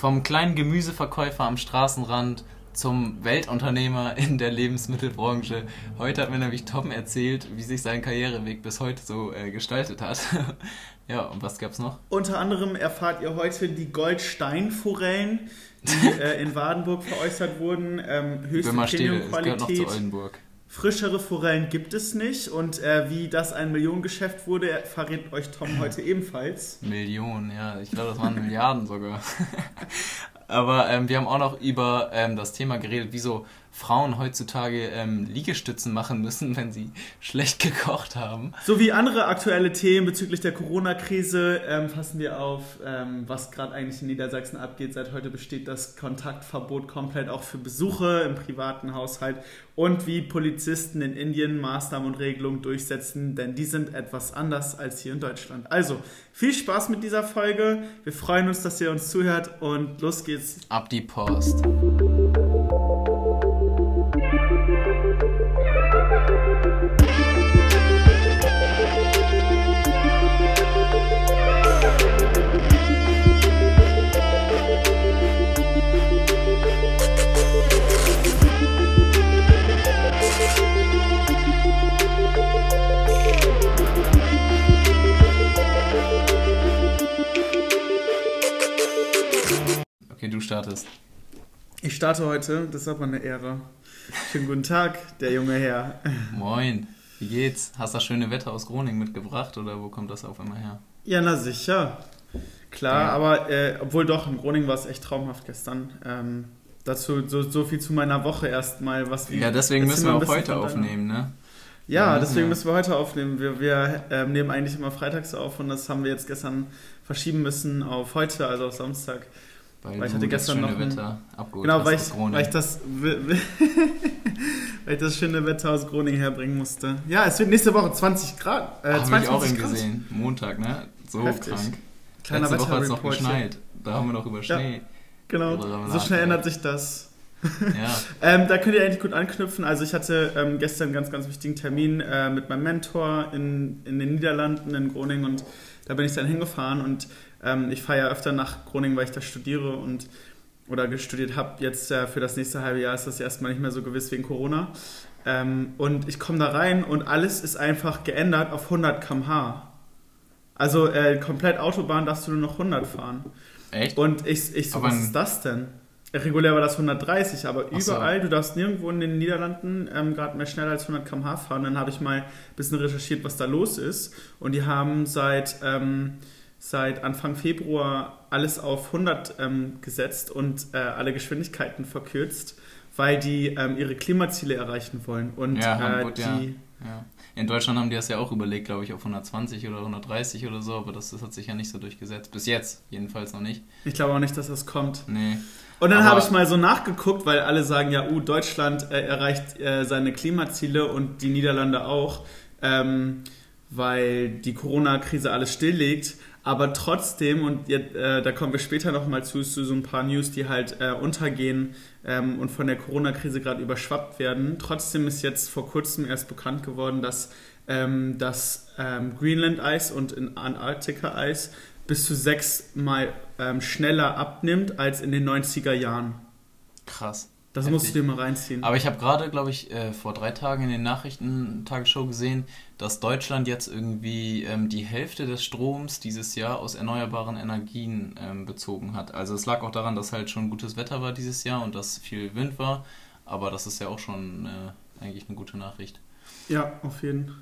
Vom kleinen Gemüseverkäufer am Straßenrand zum Weltunternehmer in der Lebensmittelbranche. Heute hat mir nämlich Tom erzählt, wie sich sein Karriereweg bis heute so äh, gestaltet hat. ja, und was gab's noch? Unter anderem erfahrt ihr heute die Goldsteinforellen, die äh, in Wadenburg veräußert wurden. Ähm, höchste Premium-Qualität. Frischere Forellen gibt es nicht und äh, wie das ein Millionengeschäft wurde, verrät euch Tom heute ebenfalls. Millionen, ja, ich glaube, das waren Milliarden sogar. Aber ähm, wir haben auch noch über ähm, das Thema geredet, wieso Frauen heutzutage ähm, Liegestützen machen müssen, wenn sie schlecht gekocht haben. So wie andere aktuelle Themen bezüglich der Corona-Krise ähm, fassen wir auf, ähm, was gerade eigentlich in Niedersachsen abgeht. Seit heute besteht das Kontaktverbot komplett auch für Besuche im privaten Haushalt und wie Polizisten in Indien Maßnahmen und Regelungen durchsetzen, denn die sind etwas anders als hier in Deutschland. Also viel Spaß mit dieser Folge. Wir freuen uns, dass ihr uns zuhört und los geht's. Ab die Post. Startest. Ich starte heute, das ist aber eine Ehre. Schönen guten Tag, der junge Herr. Moin, wie geht's? Hast du das schöne Wetter aus Groningen mitgebracht oder wo kommt das auf einmal her? Ja, na sicher. Klar, ja. aber äh, obwohl doch, in Groningen war es echt traumhaft gestern. Ähm, dazu so, so viel zu meiner Woche erstmal. Was ja, deswegen müssen wir auch heute aufnehmen, ne? Ja, ja deswegen müssen wir heute aufnehmen. Wir, wir äh, nehmen eigentlich immer freitags auf und das haben wir jetzt gestern verschieben müssen auf heute, also auf Samstag. Weil, weil ich hatte gestern noch Wetter abgeholt genau, weil ich, weil ich das weil ich das schöne Wetter aus Groningen herbringen musste. Ja, es wird nächste Woche 20 Grad. Äh, Habe ich auch eben gesehen. Montag, ne? So Heftig. krank. Kleiner Letzte Woche hat es noch geschneit. Da haben wir noch über Schnee. Ja, genau. So schnell ändert sich das. Ja. ähm, da könnt ihr eigentlich gut anknüpfen. Also ich hatte ähm, gestern einen ganz, ganz wichtigen Termin äh, mit meinem Mentor in, in den Niederlanden, in Groningen und da bin ich dann hingefahren und ähm, ich fahre ja öfter nach Groningen, weil ich da studiere und oder studiert habe. Jetzt äh, für das nächste halbe Jahr ist das erstmal nicht mehr so gewiss wegen Corona. Ähm, und ich komme da rein und alles ist einfach geändert auf 100 km/h. Also äh, komplett Autobahn darfst du nur noch 100 fahren. Echt? Und ich, ich so, aber was ist das denn? Regulär war das 130, aber überall, so. du darfst nirgendwo in den Niederlanden ähm, gerade mehr schneller als 100 km/h fahren. Dann habe ich mal ein bisschen recherchiert, was da los ist. Und die haben seit ähm, seit Anfang Februar alles auf 100 ähm, gesetzt und äh, alle Geschwindigkeiten verkürzt, weil die ähm, ihre Klimaziele erreichen wollen. Und ja, äh, Hamburg, die, ja. Ja. In Deutschland haben die das ja auch überlegt, glaube ich, auf 120 oder 130 oder so, aber das, das, hat sich ja nicht so durchgesetzt. Bis jetzt jedenfalls noch nicht. Ich glaube auch nicht, dass das kommt. Nee. Und dann habe ich mal so nachgeguckt, weil alle sagen ja, uh, Deutschland äh, erreicht äh, seine Klimaziele und die Niederlande auch, ähm, weil die Corona-Krise alles stilllegt. Aber trotzdem, und jetzt, äh, da kommen wir später nochmal zu, zu so ein paar News, die halt äh, untergehen ähm, und von der Corona-Krise gerade überschwappt werden. Trotzdem ist jetzt vor kurzem erst bekannt geworden, dass ähm, das ähm, Greenland-Eis und in Antarktika-Eis bis zu sechsmal ähm, schneller abnimmt als in den 90er Jahren. Krass. Das Heftig. musst du dir mal reinziehen. Aber ich habe gerade, glaube ich, äh, vor drei Tagen in den Nachrichten Tagesshow gesehen, dass Deutschland jetzt irgendwie ähm, die Hälfte des Stroms dieses Jahr aus erneuerbaren Energien ähm, bezogen hat. Also es lag auch daran, dass halt schon gutes Wetter war dieses Jahr und dass viel Wind war. Aber das ist ja auch schon äh, eigentlich eine gute Nachricht. Ja, auf jeden Fall.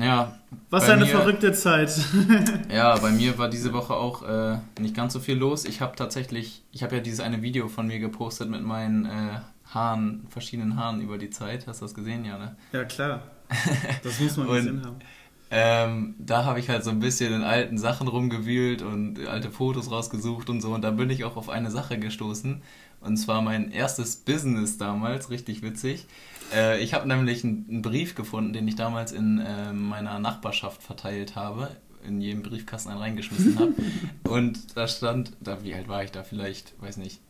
Ja. Was eine mir, verrückte Zeit. ja, bei mir war diese Woche auch äh, nicht ganz so viel los. Ich habe tatsächlich, ich habe ja dieses eine Video von mir gepostet mit meinen äh, Haaren, verschiedenen Haaren über die Zeit. Hast du das gesehen, ja, ne? Ja, klar. Das muss man gesehen haben. Ähm, da habe ich halt so ein bisschen in alten Sachen rumgewühlt und alte Fotos rausgesucht und so. Und da bin ich auch auf eine Sache gestoßen. Und zwar mein erstes Business damals, richtig witzig. Äh, ich habe nämlich einen, Brief gefunden, den ich damals in äh, meiner Nachbarschaft verteilt habe, in jedem Briefkasten einen reingeschmissen habe. und da stand, da, wie alt war ich da? Vielleicht, weiß nicht,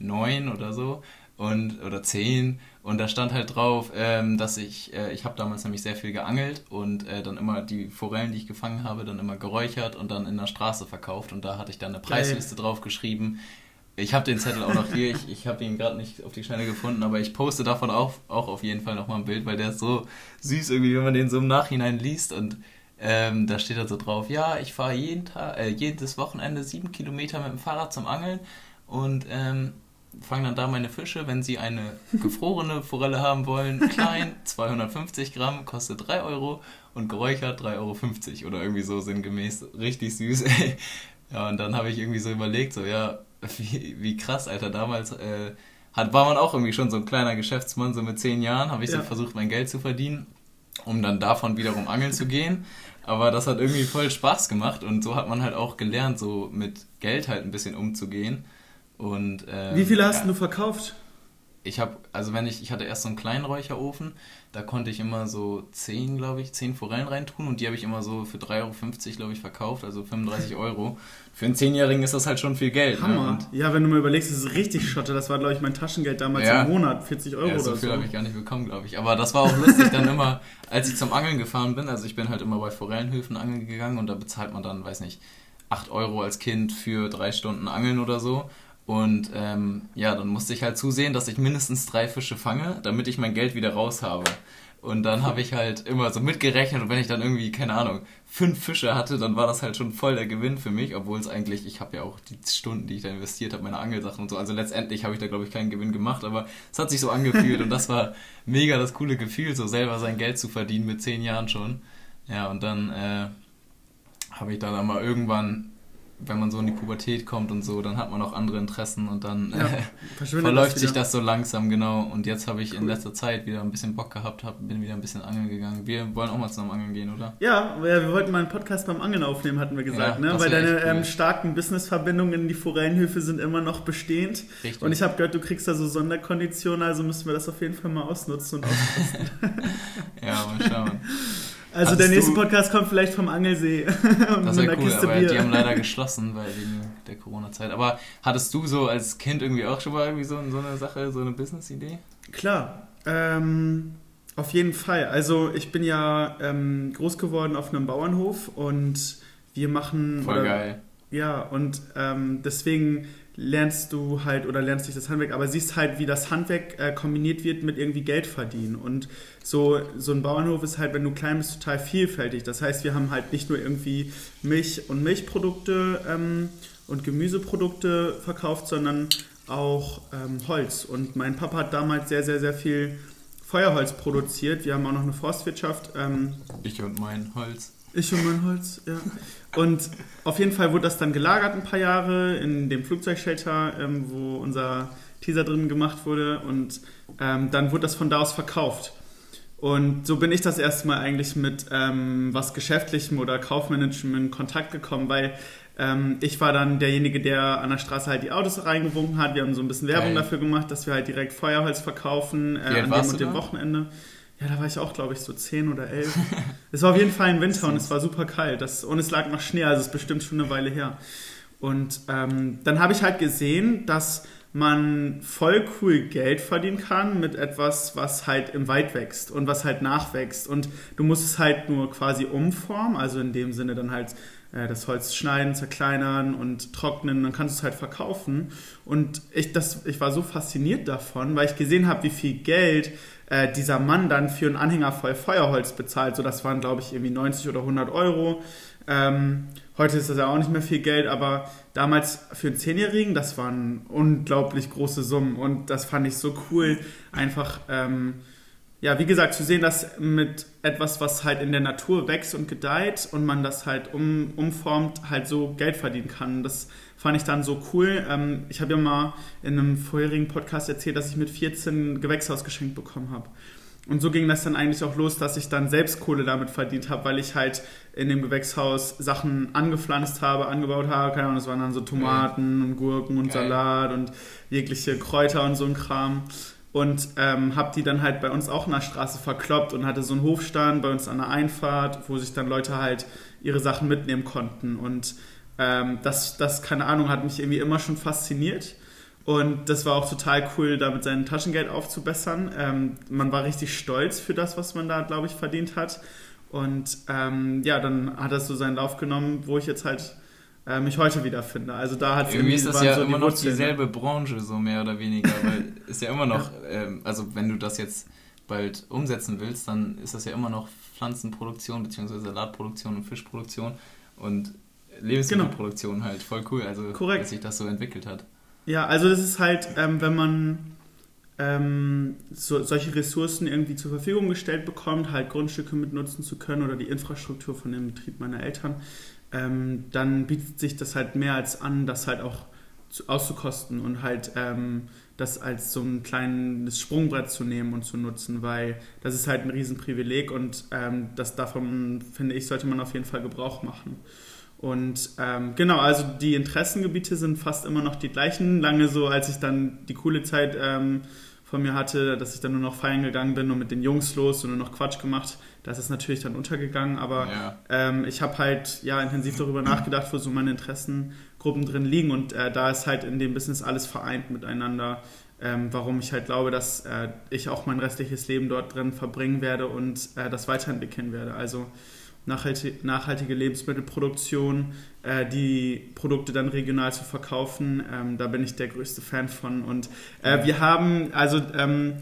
neun oder so und oder zehn und da stand halt drauf, ähm, dass ich, äh, ich habe damals nämlich sehr viel geangelt und äh, dann immer die Forellen, die ich gefangen habe, dann immer geräuchert und dann in der Straße verkauft und da hatte ich dann eine Preisliste Geil. drauf geschrieben, Ich habe den Zettel auch noch hier. Ich, ich habe ihn gerade nicht auf die Schnelle gefunden, aber ich poste davon auch, auch auf jeden Fall nochmal ein Bild, weil der ist so süß irgendwie, wenn man den so im Nachhinein liest. Und ähm, da steht da so drauf, ja, ich fahre jeden Tag, äh, jedes Wochenende sieben Kilometer mit dem Fahrrad zum Angeln und ähm, fange dann da meine Fische. Wenn sie eine gefrorene Forelle haben wollen, klein, 250 Gramm, kostet 3 Euro und geräuchert 3,50 Euro oder irgendwie so sinngemäß. Richtig süß, ey. Ja, und dann habe ich irgendwie so überlegt, so, ja, wie, wie krass, Alter, damals äh, hat, war man auch irgendwie schon so ein kleiner Geschäftsmann, so mit zehn Jahren habe ich ja. so versucht, mein Geld zu verdienen, um dann davon wiederum angeln zu gehen. Aber das hat irgendwie voll Spaß gemacht und so hat man halt auch gelernt, so mit Geld halt ein bisschen umzugehen. Und, ähm, Wie viele hast ja, du verkauft? Ich habe, also wenn ich, ich hatte erst so einen kleinen Räucherofen, da konnte ich immer so 10, glaube ich, 10 Forellen reintun und die habe ich immer so für 3,50 Euro, glaube ich, verkauft, also 35 Euro. Für einen Zehnjährigen ist das halt schon viel Geld. Ne? Hammer. Ne? ja, wenn du mal überlegst, das ist richtig Schotte. Das war, glaube ich, mein Taschengeld damals ja. im Monat, 40 Euro ja, so oder. So viel habe ich gar nicht bekommen, glaube ich. Aber das war auch lustig dann immer, als ich zum Angeln gefahren bin. Also ich bin halt immer bei Forellenhöfen angeln gegangen und da bezahlt man dann, weiß nicht, 8 Euro als Kind für drei Stunden Angeln oder so. Und ähm, ja, dann musste ich halt zusehen, dass ich mindestens drei Fische fange, damit ich mein Geld wieder raus habe. Und dann habe ich halt immer so mitgerechnet und wenn ich dann irgendwie, keine Ahnung, fünf Fische hatte, dann war das halt schon voll der Gewinn für mich, obwohl es eigentlich, ich habe ja auch die Stunden, die ich da investiert habe, meine Angelsachen und so. Also letztendlich habe ich da, glaube ich, keinen Gewinn gemacht, aber es hat sich so angefühlt und das war mega das coole Gefühl, so selber sein Geld zu verdienen mit zehn Jahren schon. Ja, und dann äh, habe ich dann aber irgendwann wenn man so in die Pubertät kommt und so, dann hat man auch andere Interessen und dann ja, äh, verläuft das sich das so langsam, genau. Und jetzt habe ich cool. in letzter Zeit wieder ein bisschen Bock gehabt, hab, bin wieder ein bisschen angeln gegangen. Wir wollen auch mal zusammen angeln gehen, oder? Ja, wir wollten mal einen Podcast beim Angeln aufnehmen, hatten wir gesagt, ja, ne? Weil deine cool. ähm, starken Businessverbindungen in die Forellenhöfe sind immer noch bestehend. Richtig. Und ich habe gehört, du kriegst da so Sonderkonditionen, also müssen wir das auf jeden Fall mal ausnutzen und aufpassen. ja, mal schauen. Also Hattest der nächste Podcast kommt vielleicht vom Angelsee. das wäre cool, Kiste aber Bier. die haben leider geschlossen weil wegen der Corona-Zeit. Aber hattest du so als Kind irgendwie auch schon mal irgendwie so, so eine Sache, so eine Business-Idee? Klar, ähm, auf jeden Fall. Also ich bin ja ähm, groß geworden auf einem Bauernhof und wir machen... Voll oder, geil. Ja, und ähm, deswegen lernst du halt oder lernst dich das Handwerk, aber siehst halt, wie das Handwerk äh, kombiniert wird mit irgendwie Geld verdienen. Und so, so ein Bauernhof ist halt, wenn du klein bist, total vielfältig. Das heißt, wir haben halt nicht nur irgendwie Milch und Milchprodukte ähm, und Gemüseprodukte verkauft, sondern auch ähm, Holz. Und mein Papa hat damals sehr, sehr, sehr viel Feuerholz produziert. Wir haben auch noch eine Forstwirtschaft. Ähm, ich und mein Holz. Ich und mein Holz, ja. Und auf jeden Fall wurde das dann gelagert ein paar Jahre in dem Flugzeugshelter, ähm, wo unser Teaser drin gemacht wurde. Und ähm, dann wurde das von da aus verkauft. Und so bin ich das erste Mal eigentlich mit ähm, was Geschäftlichem oder Kaufmanagements in Kontakt gekommen, weil ähm, ich war dann derjenige, der an der Straße halt die Autos reingewunken hat. Wir haben so ein bisschen Werbung Geil. dafür gemacht, dass wir halt direkt Feuerholz verkaufen äh, an dem und dem Wochenende. Ja, da war ich auch, glaube ich, so 10 oder 11. es war auf jeden Fall im Winter und es war super kalt. Das, und es lag noch Schnee, also es ist bestimmt schon eine Weile her. Und ähm, dann habe ich halt gesehen, dass man voll cool Geld verdienen kann mit etwas, was halt im Wald wächst und was halt nachwächst. Und du musst es halt nur quasi umformen, also in dem Sinne dann halt das Holz schneiden, zerkleinern und trocknen, dann kannst du es halt verkaufen. Und ich, das, ich war so fasziniert davon, weil ich gesehen habe, wie viel Geld äh, dieser Mann dann für einen Anhänger voll Feuerholz bezahlt. So, das waren, glaube ich, irgendwie 90 oder 100 Euro. Ähm, heute ist das ja auch nicht mehr viel Geld, aber damals für einen Zehnjährigen, das waren unglaublich große Summen und das fand ich so cool, einfach, ähm, ja, wie gesagt, zu sehen, dass mit etwas, was halt in der Natur wächst und gedeiht und man das halt um, umformt, halt so Geld verdienen kann. Das fand ich dann so cool. Ähm, ich habe ja mal in einem vorherigen Podcast erzählt, dass ich mit 14 Gewächshaus geschenkt bekommen habe. Und so ging das dann eigentlich auch los, dass ich dann selbst Kohle damit verdient habe, weil ich halt in dem Gewächshaus Sachen angepflanzt habe, angebaut habe. Keine Ahnung, das waren dann so Tomaten und Gurken und Geil. Salat und jegliche Kräuter und so ein Kram. Und ähm, habe die dann halt bei uns auch in der Straße verkloppt und hatte so einen Hofstand bei uns an der Einfahrt, wo sich dann Leute halt ihre Sachen mitnehmen konnten. Und ähm, das, das, keine Ahnung, hat mich irgendwie immer schon fasziniert. Und das war auch total cool, damit sein Taschengeld aufzubessern. Ähm, man war richtig stolz für das, was man da, glaube ich, verdient hat. Und ähm, ja, dann hat das so seinen Lauf genommen, wo ich jetzt halt äh, mich heute wiederfinde. Also da hat irgendwie ist das ja so immer die noch dieselbe Branche so mehr oder weniger, weil ist ja immer noch. Ähm, also wenn du das jetzt bald umsetzen willst, dann ist das ja immer noch Pflanzenproduktion bzw. Salatproduktion und Fischproduktion und Lebensmittelproduktion genau. halt voll cool, also Korrekt. dass sich das so entwickelt hat. Ja, also das ist halt, ähm, wenn man ähm, so, solche Ressourcen irgendwie zur Verfügung gestellt bekommt, halt Grundstücke mit nutzen zu können oder die Infrastruktur von dem Betrieb meiner Eltern, ähm, dann bietet sich das halt mehr als an, das halt auch zu, auszukosten und halt ähm, das als so ein kleines Sprungbrett zu nehmen und zu nutzen, weil das ist halt ein Riesenprivileg und ähm, das davon, finde ich, sollte man auf jeden Fall Gebrauch machen. Und ähm, genau, also die Interessengebiete sind fast immer noch die gleichen. Lange so, als ich dann die coole Zeit ähm, von mir hatte, dass ich dann nur noch feiern gegangen bin und mit den Jungs los und nur noch Quatsch gemacht. Das ist natürlich dann untergegangen, aber ja. ähm, ich habe halt ja intensiv darüber nachgedacht, wo so meine Interessengruppen drin liegen und äh, da ist halt in dem Business alles vereint miteinander, ähm, warum ich halt glaube, dass äh, ich auch mein restliches Leben dort drin verbringen werde und äh, das weiterentwickeln werde. Also nachhaltige Lebensmittelproduktion, äh, die Produkte dann regional zu verkaufen. Ähm, da bin ich der größte Fan von. Und äh, wir haben also ähm,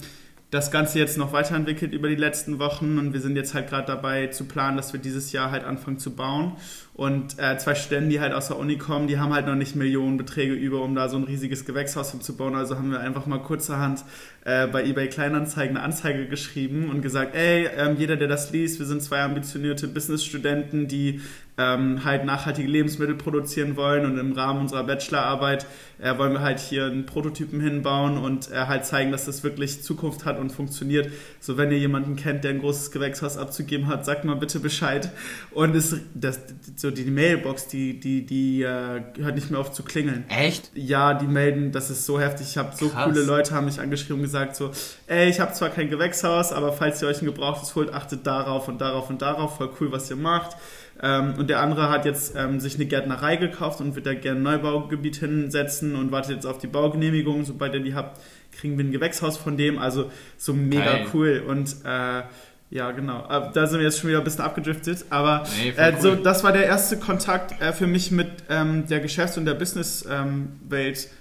das Ganze jetzt noch weiterentwickelt über die letzten Wochen und wir sind jetzt halt gerade dabei zu planen, dass wir dieses Jahr halt anfangen zu bauen. Und äh, zwei Studenten, die halt aus der Uni kommen, die haben halt noch nicht Millionenbeträge über, um da so ein riesiges Gewächshaus hinzubauen. Also haben wir einfach mal kurzerhand äh, bei eBay Kleinanzeigen eine Anzeige geschrieben und gesagt, ey, äh, jeder, der das liest, wir sind zwei ambitionierte Businessstudenten, die ähm, halt nachhaltige Lebensmittel produzieren wollen und im Rahmen unserer Bachelorarbeit äh, wollen wir halt hier einen Prototypen hinbauen und äh, halt zeigen, dass das wirklich Zukunft hat und funktioniert. So, wenn ihr jemanden kennt, der ein großes Gewächshaus abzugeben hat, sagt mal bitte Bescheid. Und es, das, so die Mailbox, die, die, die äh, hört nicht mehr auf zu klingeln. Echt? Ja, die melden, das ist so heftig. Ich habe so Krass. coole Leute haben mich angeschrieben und gesagt so, ey, ich habe zwar kein Gewächshaus, aber falls ihr euch ein gebrauchtes holt, achtet darauf und darauf und darauf. Voll cool, was ihr macht. Ähm, und der andere hat jetzt ähm, sich eine Gärtnerei gekauft und wird da gerne ein Neubaugebiet hinsetzen und wartet jetzt auf die Baugenehmigung. Sobald ihr die habt, kriegen wir ein Gewächshaus von dem. Also so mega Geil. cool. Und äh, ja, genau. Äh, da sind wir jetzt schon wieder ein bisschen abgedriftet. Aber nee, äh, cool. so, das war der erste Kontakt äh, für mich mit ähm, der Geschäfts- und der Businesswelt, ähm,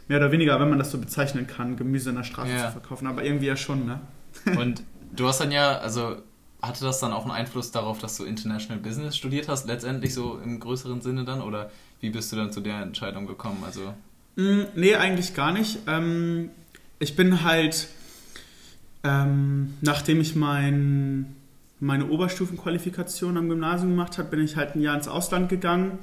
mehr oder weniger, wenn man das so bezeichnen kann, Gemüse in der Straße ja. zu verkaufen. Aber irgendwie ja schon, ne? und du hast dann ja, also hatte das dann auch einen Einfluss darauf, dass du International Business studiert hast, letztendlich so im größeren Sinne dann? Oder wie bist du dann zu der Entscheidung gekommen? Also mm, nee, eigentlich gar nicht. Ähm, ich bin halt, ähm, nachdem ich mein, meine Oberstufenqualifikation am Gymnasium gemacht habe, bin ich halt ein Jahr ins Ausland gegangen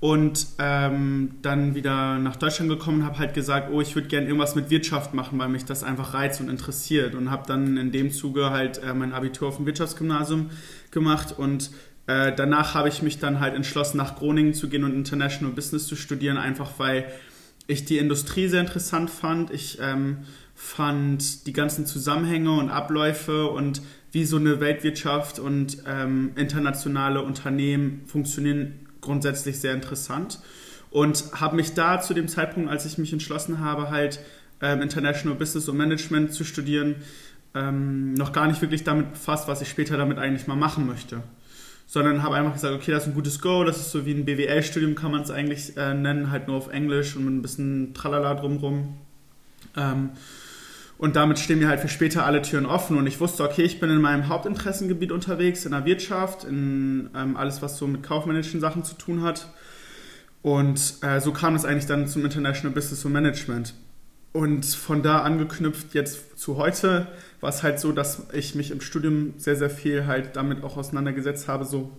und ähm, dann wieder nach Deutschland gekommen habe halt gesagt, oh, ich würde gerne irgendwas mit Wirtschaft machen, weil mich das einfach reizt und interessiert und habe dann in dem Zuge halt äh, mein Abitur auf dem Wirtschaftsgymnasium gemacht und äh, danach habe ich mich dann halt entschlossen, nach Groningen zu gehen und International Business zu studieren, einfach weil ich die Industrie sehr interessant fand. Ich ähm, fand die ganzen Zusammenhänge und Abläufe und wie so eine Weltwirtschaft und ähm, internationale Unternehmen funktionieren grundsätzlich sehr interessant und habe mich da zu dem Zeitpunkt, als ich mich entschlossen habe, halt ähm, International Business und Management zu studieren, ähm, noch gar nicht wirklich damit befasst, was ich später damit eigentlich mal machen möchte. Sondern habe einfach gesagt, okay, das ist ein gutes Go, das ist so wie ein BWL-Studium, kann man es eigentlich äh, nennen, halt nur auf Englisch und mit ein bisschen Tralala drumrum. Ähm, und damit stehen mir halt für später alle Türen offen. Und ich wusste, okay, ich bin in meinem Hauptinteressengebiet unterwegs, in der Wirtschaft, in ähm, alles, was so mit kaufmännischen Sachen zu tun hat. Und äh, so kam es eigentlich dann zum International Business und Management. Und von da angeknüpft jetzt zu heute war es halt so, dass ich mich im Studium sehr, sehr viel halt damit auch auseinandergesetzt habe, so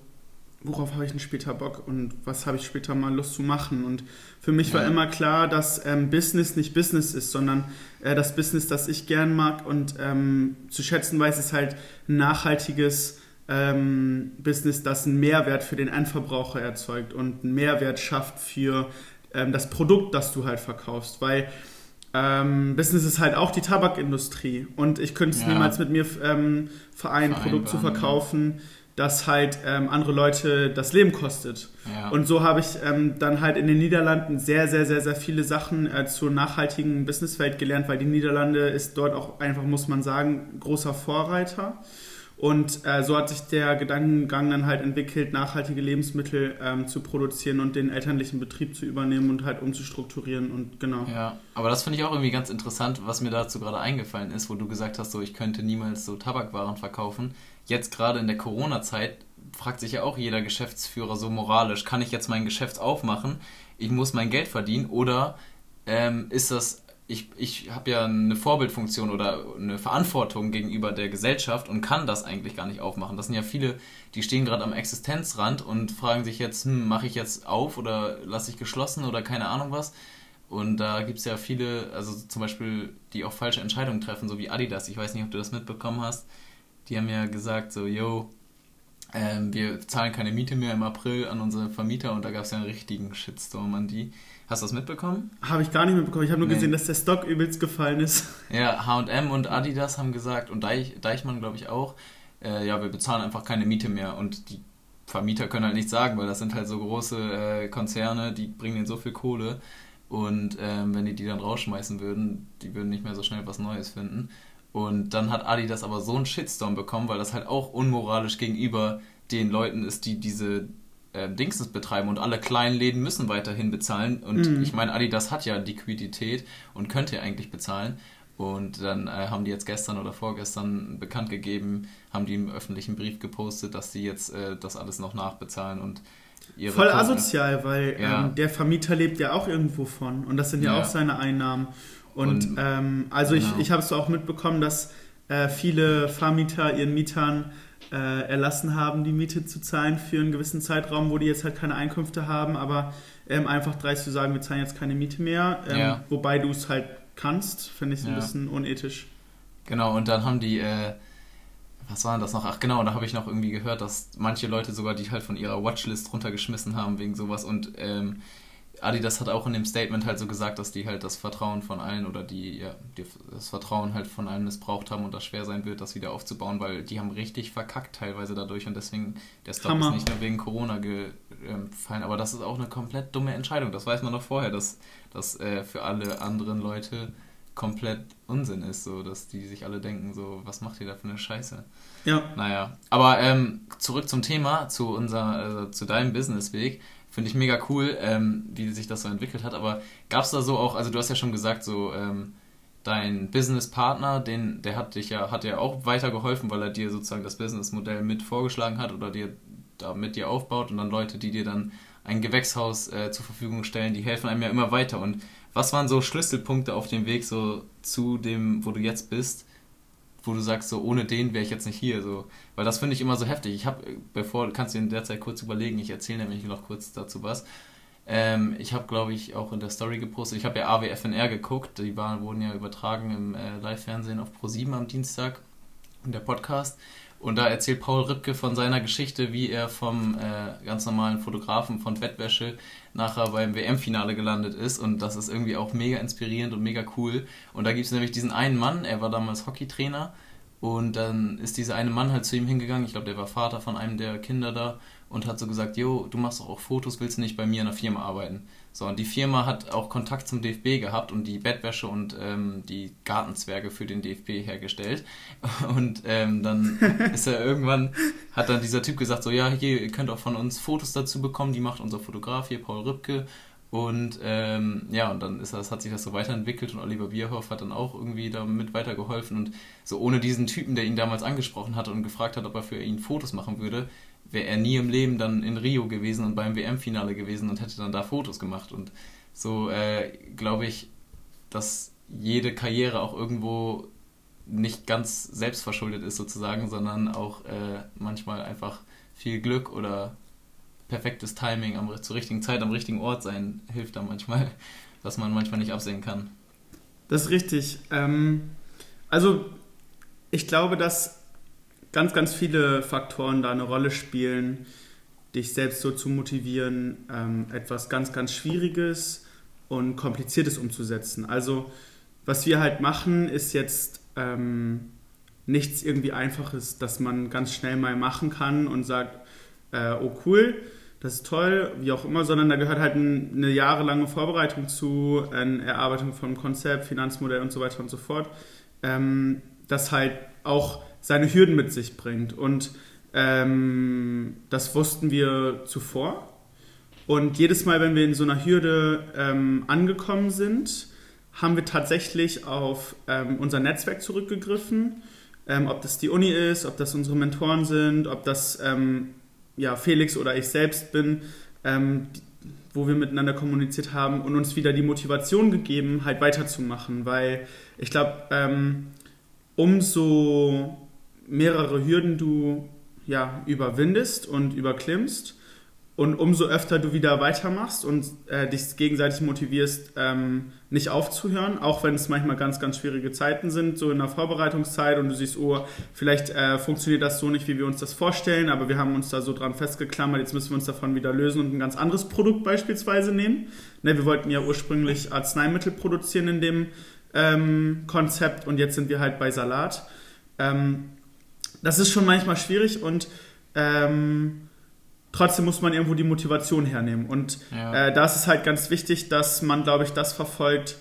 worauf habe ich denn später Bock und was habe ich später mal Lust zu machen. Und für mich ja. war immer klar, dass ähm, Business nicht Business ist, sondern äh, das Business, das ich gern mag und ähm, zu schätzen weiß, ist halt ein nachhaltiges ähm, Business, das einen Mehrwert für den Endverbraucher erzeugt und einen Mehrwert schafft für ähm, das Produkt, das du halt verkaufst. Weil ähm, Business ist halt auch die Tabakindustrie und ich könnte es ja. niemals mit mir ähm, vereinen, ein Produkt zu verkaufen. Ja das halt ähm, andere Leute das Leben kostet. Ja. Und so habe ich ähm, dann halt in den Niederlanden sehr, sehr, sehr, sehr viele Sachen äh, zur nachhaltigen Businesswelt gelernt, weil die Niederlande ist dort auch einfach, muss man sagen, großer Vorreiter. Und äh, so hat sich der Gedankengang dann halt entwickelt, nachhaltige Lebensmittel ähm, zu produzieren und den elterlichen Betrieb zu übernehmen und halt umzustrukturieren und genau. Ja, aber das finde ich auch irgendwie ganz interessant, was mir dazu gerade eingefallen ist, wo du gesagt hast, so ich könnte niemals so Tabakwaren verkaufen. Jetzt gerade in der Corona-Zeit fragt sich ja auch jeder Geschäftsführer so moralisch, kann ich jetzt mein Geschäft aufmachen? Ich muss mein Geld verdienen oder ähm, ist das ich, ich habe ja eine Vorbildfunktion oder eine Verantwortung gegenüber der Gesellschaft und kann das eigentlich gar nicht aufmachen. Das sind ja viele, die stehen gerade am Existenzrand und fragen sich jetzt, hm, mache ich jetzt auf oder lasse ich geschlossen oder keine Ahnung was. Und da gibt es ja viele, also zum Beispiel, die auch falsche Entscheidungen treffen, so wie Adidas. Ich weiß nicht, ob du das mitbekommen hast. Die haben ja gesagt, so, yo, ähm, wir zahlen keine Miete mehr im April an unsere Vermieter und da gab es ja einen richtigen Shitstorm an die. Hast du das mitbekommen? Habe ich gar nicht mitbekommen. Ich habe nur nee. gesehen, dass der Stock übelst gefallen ist. Ja, HM und Adidas haben gesagt und Deich, Deichmann, glaube ich, auch, äh, ja, wir bezahlen einfach keine Miete mehr. Und die Vermieter können halt nichts sagen, weil das sind halt so große äh, Konzerne, die bringen denen so viel Kohle. Und ähm, wenn die die dann rausschmeißen würden, die würden nicht mehr so schnell was Neues finden. Und dann hat Adidas aber so einen Shitstorm bekommen, weil das halt auch unmoralisch gegenüber den Leuten ist, die diese äh, Dingsens betreiben und alle kleinen Läden müssen weiterhin bezahlen. Und mhm. ich meine, Adidas hat ja Liquidität und könnte ja eigentlich bezahlen. Und dann äh, haben die jetzt gestern oder vorgestern bekannt gegeben, haben die im öffentlichen Brief gepostet, dass sie jetzt äh, das alles noch nachbezahlen und ihre Voll Kunden, asozial, weil ja. ähm, der Vermieter lebt ja auch irgendwo von und das sind ja, ja. auch seine Einnahmen. Und, und ähm, also genau. ich, ich habe es auch mitbekommen, dass äh, viele Vermieter ihren Mietern äh, erlassen haben, die Miete zu zahlen für einen gewissen Zeitraum, wo die jetzt halt keine Einkünfte haben, aber ähm, einfach dreist zu sagen, wir zahlen jetzt keine Miete mehr, ähm, ja. wobei du es halt kannst, finde ich ja. ein bisschen unethisch. Genau, und dann haben die, äh, was war denn das noch? Ach genau, da habe ich noch irgendwie gehört, dass manche Leute sogar die halt von ihrer Watchlist runtergeschmissen haben wegen sowas und ähm, Adidas hat auch in dem Statement halt so gesagt, dass die halt das Vertrauen von allen oder die, ja, die, das Vertrauen halt von allen missbraucht haben und das schwer sein wird, das wieder aufzubauen, weil die haben richtig verkackt teilweise dadurch und deswegen, der Stock Hammer. ist nicht nur wegen Corona gefallen, aber das ist auch eine komplett dumme Entscheidung. Das weiß man doch vorher, dass das äh, für alle anderen Leute komplett Unsinn ist, so dass die sich alle denken, so, was macht ihr da für eine Scheiße? Ja. Naja. Aber ähm, zurück zum Thema, zu unser, äh, zu deinem Businessweg. Finde ich mega cool, ähm, wie sich das so entwickelt hat. Aber gab es da so auch, also du hast ja schon gesagt, so ähm, dein Businesspartner, den, der hat dich ja, hat ja auch weitergeholfen, weil er dir sozusagen das Businessmodell mit vorgeschlagen hat oder dir da mit dir aufbaut und dann Leute, die dir dann ein Gewächshaus äh, zur Verfügung stellen, die helfen einem ja immer weiter. Und was waren so Schlüsselpunkte auf dem Weg so zu dem, wo du jetzt bist, wo du sagst, so ohne den wäre ich jetzt nicht hier, so, weil das finde ich immer so heftig. Ich habe, bevor, kannst du in der Zeit kurz überlegen, ich erzähle nämlich noch kurz dazu was. Ähm, ich habe, glaube ich, auch in der Story gepostet, ich habe ja AWFNR geguckt, die waren, wurden ja übertragen im äh, Live-Fernsehen auf Pro7 am Dienstag, in der Podcast. Und da erzählt Paul Ripke von seiner Geschichte, wie er vom äh, ganz normalen Fotografen von Wettwäsche nachher beim WM-Finale gelandet ist. Und das ist irgendwie auch mega inspirierend und mega cool. Und da gibt es nämlich diesen einen Mann, er war damals Hockeytrainer. Und dann ist dieser eine Mann halt zu ihm hingegangen, ich glaube, der war Vater von einem der Kinder da und hat so gesagt, jo, du machst doch auch Fotos, willst du nicht bei mir in der Firma arbeiten? So, und die Firma hat auch Kontakt zum DFB gehabt und die Bettwäsche und ähm, die Gartenzwerge für den DFB hergestellt. Und ähm, dann ist er irgendwann, hat dann dieser Typ gesagt, so, ja, hier, ihr könnt auch von uns Fotos dazu bekommen, die macht unser Fotograf hier, Paul Rübke. Und ähm, ja, und dann ist das, hat sich das so weiterentwickelt und Oliver Bierhoff hat dann auch irgendwie damit weitergeholfen. Und so ohne diesen Typen, der ihn damals angesprochen hatte und gefragt hat, ob er für ihn Fotos machen würde, wäre er nie im Leben dann in Rio gewesen und beim WM-Finale gewesen und hätte dann da Fotos gemacht. Und so äh, glaube ich, dass jede Karriere auch irgendwo nicht ganz selbstverschuldet ist sozusagen, sondern auch äh, manchmal einfach viel Glück oder perfektes Timing am, zur richtigen Zeit am richtigen Ort sein hilft da manchmal, was man manchmal nicht absehen kann. Das ist richtig. Ähm, also ich glaube, dass ganz, ganz viele Faktoren da eine Rolle spielen, dich selbst so zu motivieren, ähm, etwas ganz, ganz Schwieriges und Kompliziertes umzusetzen. Also was wir halt machen, ist jetzt ähm, nichts irgendwie Einfaches, das man ganz schnell mal machen kann und sagt, äh, oh cool, das ist toll, wie auch immer, sondern da gehört halt ein, eine jahrelange Vorbereitung zu, eine Erarbeitung von Konzept, Finanzmodell und so weiter und so fort, ähm, das halt auch seine Hürden mit sich bringt. Und ähm, das wussten wir zuvor. Und jedes Mal, wenn wir in so einer Hürde ähm, angekommen sind, haben wir tatsächlich auf ähm, unser Netzwerk zurückgegriffen. Ähm, ob das die Uni ist, ob das unsere Mentoren sind, ob das ähm, ja, Felix oder ich selbst bin, ähm, wo wir miteinander kommuniziert haben und uns wieder die Motivation gegeben, halt weiterzumachen. Weil ich glaube, umso mehrere Hürden du ja, überwindest und überklimmst, und umso öfter du wieder weitermachst und äh, dich gegenseitig motivierst, ähm, nicht aufzuhören, auch wenn es manchmal ganz, ganz schwierige Zeiten sind, so in der Vorbereitungszeit und du siehst, oh, vielleicht äh, funktioniert das so nicht, wie wir uns das vorstellen, aber wir haben uns da so dran festgeklammert, jetzt müssen wir uns davon wieder lösen und ein ganz anderes Produkt beispielsweise nehmen. Ne, wir wollten ja ursprünglich Arzneimittel produzieren in dem ähm, Konzept und jetzt sind wir halt bei Salat. Ähm, das ist schon manchmal schwierig und ähm, trotzdem muss man irgendwo die Motivation hernehmen. Und ja. äh, da ist es halt ganz wichtig, dass man, glaube ich, das verfolgt,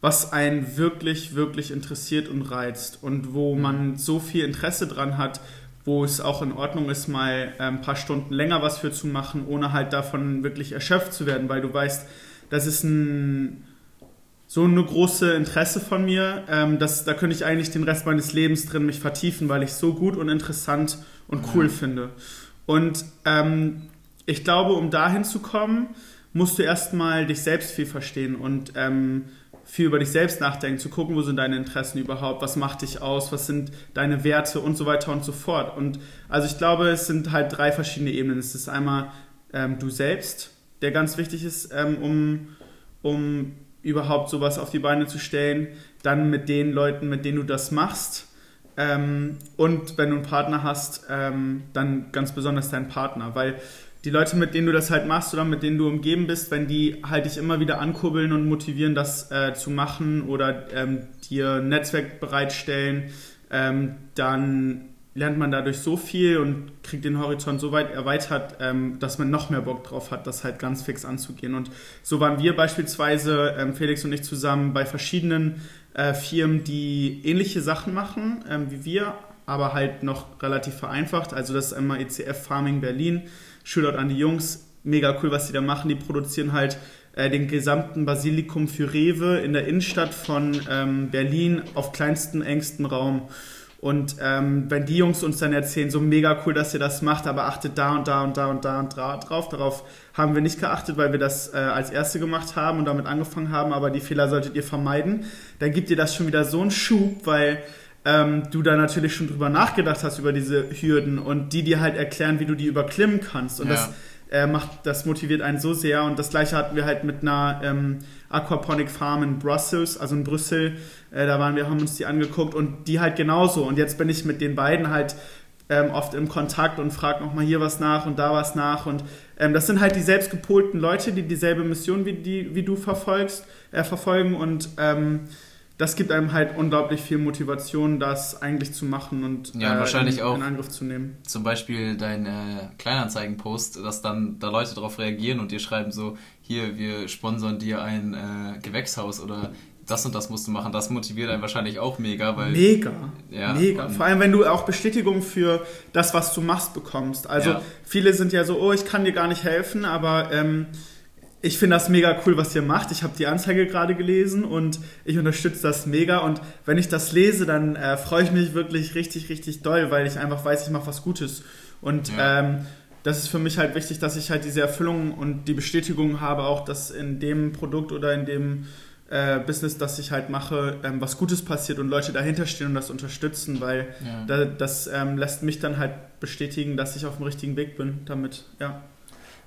was einen wirklich, wirklich interessiert und reizt und wo mhm. man so viel Interesse dran hat, wo es auch in Ordnung ist, mal ein paar Stunden länger was für zu machen, ohne halt davon wirklich erschöpft zu werden, weil du weißt, das ist ein so eine große Interesse von mir, ähm, dass da könnte ich eigentlich den Rest meines Lebens drin mich vertiefen, weil ich es so gut und interessant und cool ja. finde. Und ähm, ich glaube, um dahin zu kommen, musst du erstmal dich selbst viel verstehen und ähm, viel über dich selbst nachdenken, zu gucken, wo sind deine Interessen überhaupt, was macht dich aus, was sind deine Werte und so weiter und so fort. Und also ich glaube, es sind halt drei verschiedene Ebenen. Es ist einmal ähm, du selbst, der ganz wichtig ist, ähm, um, um überhaupt sowas auf die Beine zu stellen. Dann mit den Leuten, mit denen du das machst ähm, und wenn du einen Partner hast, ähm, dann ganz besonders deinen Partner, weil die Leute, mit denen du das halt machst oder mit denen du umgeben bist, wenn die halt dich immer wieder ankurbeln und motivieren, das äh, zu machen oder ähm, dir ein Netzwerk bereitstellen, ähm, dann lernt man dadurch so viel und kriegt den Horizont so weit erweitert, ähm, dass man noch mehr Bock drauf hat, das halt ganz fix anzugehen. Und so waren wir beispielsweise, ähm, Felix und ich zusammen, bei verschiedenen äh, Firmen, die ähnliche Sachen machen ähm, wie wir, aber halt noch relativ vereinfacht. Also das ist einmal ECF Farming Berlin. Shootout an die Jungs. Mega cool, was die da machen. Die produzieren halt äh, den gesamten Basilikum für Rewe in der Innenstadt von Berlin auf kleinstem, engstem Raum. Und ähm, wenn die Jungs uns dann erzählen, so mega cool, dass ihr das macht, aber achtet da und da und da und da und da drauf. Darauf haben wir nicht geachtet, weil wir das äh, als Erste gemacht haben und damit angefangen haben, aber die Fehler solltet ihr vermeiden. Dann gibt ihr das schon wieder so einen Schub, weil ähm, du da natürlich schon drüber nachgedacht hast über diese Hürden und die dir halt erklären, wie du die überklimmen kannst. Und ja. das äh, macht, das motiviert einen so sehr. Und das gleiche hatten wir halt mit einer ähm, Aquaponic Farm in Brussels, also in Brüssel. Äh, da waren wir, haben uns die angeguckt und die halt genauso. Und jetzt bin ich mit den beiden halt ähm, oft im Kontakt und frage nochmal hier was nach und da was nach. Und ähm, das sind halt die selbstgepolten Leute, die dieselbe Mission wie, die, wie du verfolgst, äh, verfolgen. Und ähm, das gibt einem halt unglaublich viel Motivation, das eigentlich zu machen und, ja, äh, wahrscheinlich in, auch in Angriff zu nehmen. Zum Beispiel dein äh, Kleinanzeigenpost, dass dann da Leute darauf reagieren und dir schreiben so, hier, wir sponsern dir ein äh, Gewächshaus oder das und das musst du machen. Das motiviert einen wahrscheinlich auch mega, weil. Mega. Ja, mega. Vor allem, wenn du auch Bestätigung für das, was du machst, bekommst. Also ja. viele sind ja so, oh, ich kann dir gar nicht helfen, aber ähm, ich finde das mega cool, was ihr macht. Ich habe die Anzeige gerade gelesen und ich unterstütze das mega. Und wenn ich das lese, dann äh, freue ich mich wirklich richtig, richtig doll, weil ich einfach weiß, ich mache was Gutes. Und ja. ähm, das ist für mich halt wichtig, dass ich halt diese Erfüllung und die Bestätigung habe, auch dass in dem Produkt oder in dem äh, Business, das ich halt mache, ähm, was Gutes passiert und Leute dahinter stehen und das unterstützen, weil ja. da, das ähm, lässt mich dann halt bestätigen, dass ich auf dem richtigen Weg bin damit, ja.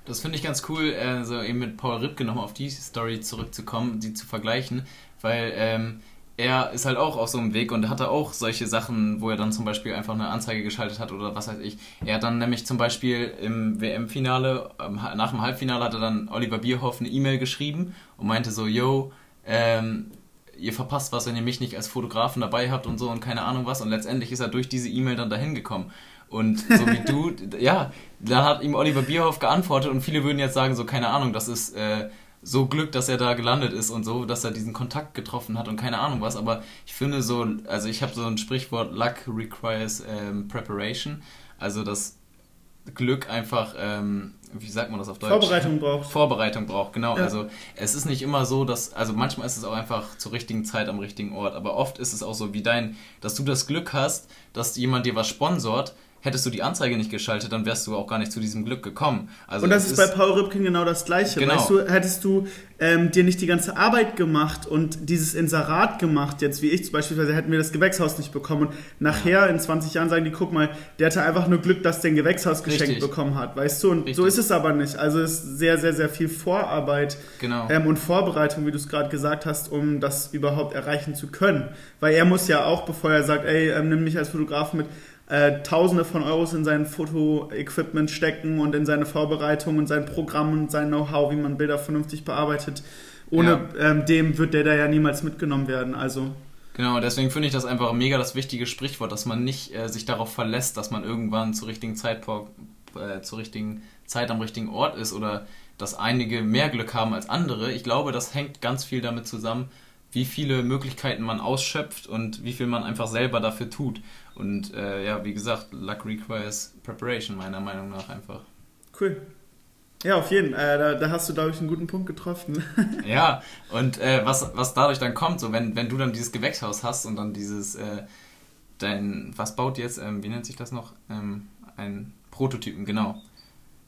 Das finde ich ganz cool, also eben mit Paul Ripke nochmal auf die Story zurückzukommen, die zu vergleichen, weil ähm, er ist halt auch auf so einem Weg und hatte auch solche Sachen, wo er dann zum Beispiel einfach eine Anzeige geschaltet hat oder was weiß ich. Er hat dann nämlich zum Beispiel im WM-Finale, ähm, nach dem Halbfinale hat er dann Oliver Bierhoff eine E-Mail geschrieben und meinte so, yo, ähm, ihr verpasst was, wenn ihr mich nicht als Fotografen dabei habt und so und keine Ahnung was. Und letztendlich ist er durch diese E-Mail dann dahin gekommen. Und so wie du, ja, da hat ihm Oliver Bierhoff geantwortet und viele würden jetzt sagen, so keine Ahnung, das ist äh, so Glück, dass er da gelandet ist und so, dass er diesen Kontakt getroffen hat und keine Ahnung was. Aber ich finde so, also ich habe so ein Sprichwort, Luck requires ähm, preparation. Also das Glück einfach, ähm, wie sagt man das auf Deutsch? Vorbereitung braucht. Vorbereitung braucht, genau. Ja. Also es ist nicht immer so, dass, also manchmal ist es auch einfach zur richtigen Zeit am richtigen Ort, aber oft ist es auch so wie dein, dass du das Glück hast, dass jemand dir was sponsort, hättest du die Anzeige nicht geschaltet, dann wärst du auch gar nicht zu diesem Glück gekommen. Also und das ist, bei Paul Ripken genau das Gleiche. Genau. Weißt du, hättest du ähm, dir nicht die ganze Arbeit gemacht und dieses Inserat gemacht, jetzt wie ich beispielsweise, hätten wir das Gewächshaus nicht bekommen. Und nachher in 20 Jahren sagen die, guck mal, der hatte einfach nur Glück, dass der ein Gewächshaus geschenkt Richtig. bekommen hat, weißt du? Und Richtig. so ist es aber nicht. Also es ist sehr, sehr, sehr viel Vorarbeit genau. ähm, und Vorbereitung, wie du es gerade gesagt hast, um das überhaupt erreichen zu können. Weil er muss ja auch, bevor er sagt, ey, ähm, nimm mich als Fotografen mit, äh, Tausende von Euros in sein Fotoequipment stecken und in seine Vorbereitung und sein Programm und sein Know-how, wie man Bilder vernünftig bearbeitet. Ohne ja. ähm, dem wird der da ja niemals mitgenommen werden. Also Genau, deswegen finde ich das einfach mega das wichtige Sprichwort, dass man nicht äh, sich darauf verlässt, dass man irgendwann zur richtigen Zeit äh, zur richtigen Zeit am richtigen Ort ist oder dass einige mehr Glück haben als andere. Ich glaube, das hängt ganz viel damit zusammen, wie viele Möglichkeiten man ausschöpft und wie viel man einfach selber dafür tut. Und äh, ja, wie gesagt, Luck requires preparation, meiner Meinung nach einfach. Cool. Ja, auf jeden Fall. Äh, da, da, hast du, glaube ich, einen guten Punkt getroffen. ja, und äh, was, was dadurch dann kommt, so wenn, wenn du dann dieses Gewächshaus hast und dann dieses, äh, dein, was baut jetzt, ähm, wie nennt sich das noch? Ähm, ein Prototypen, genau.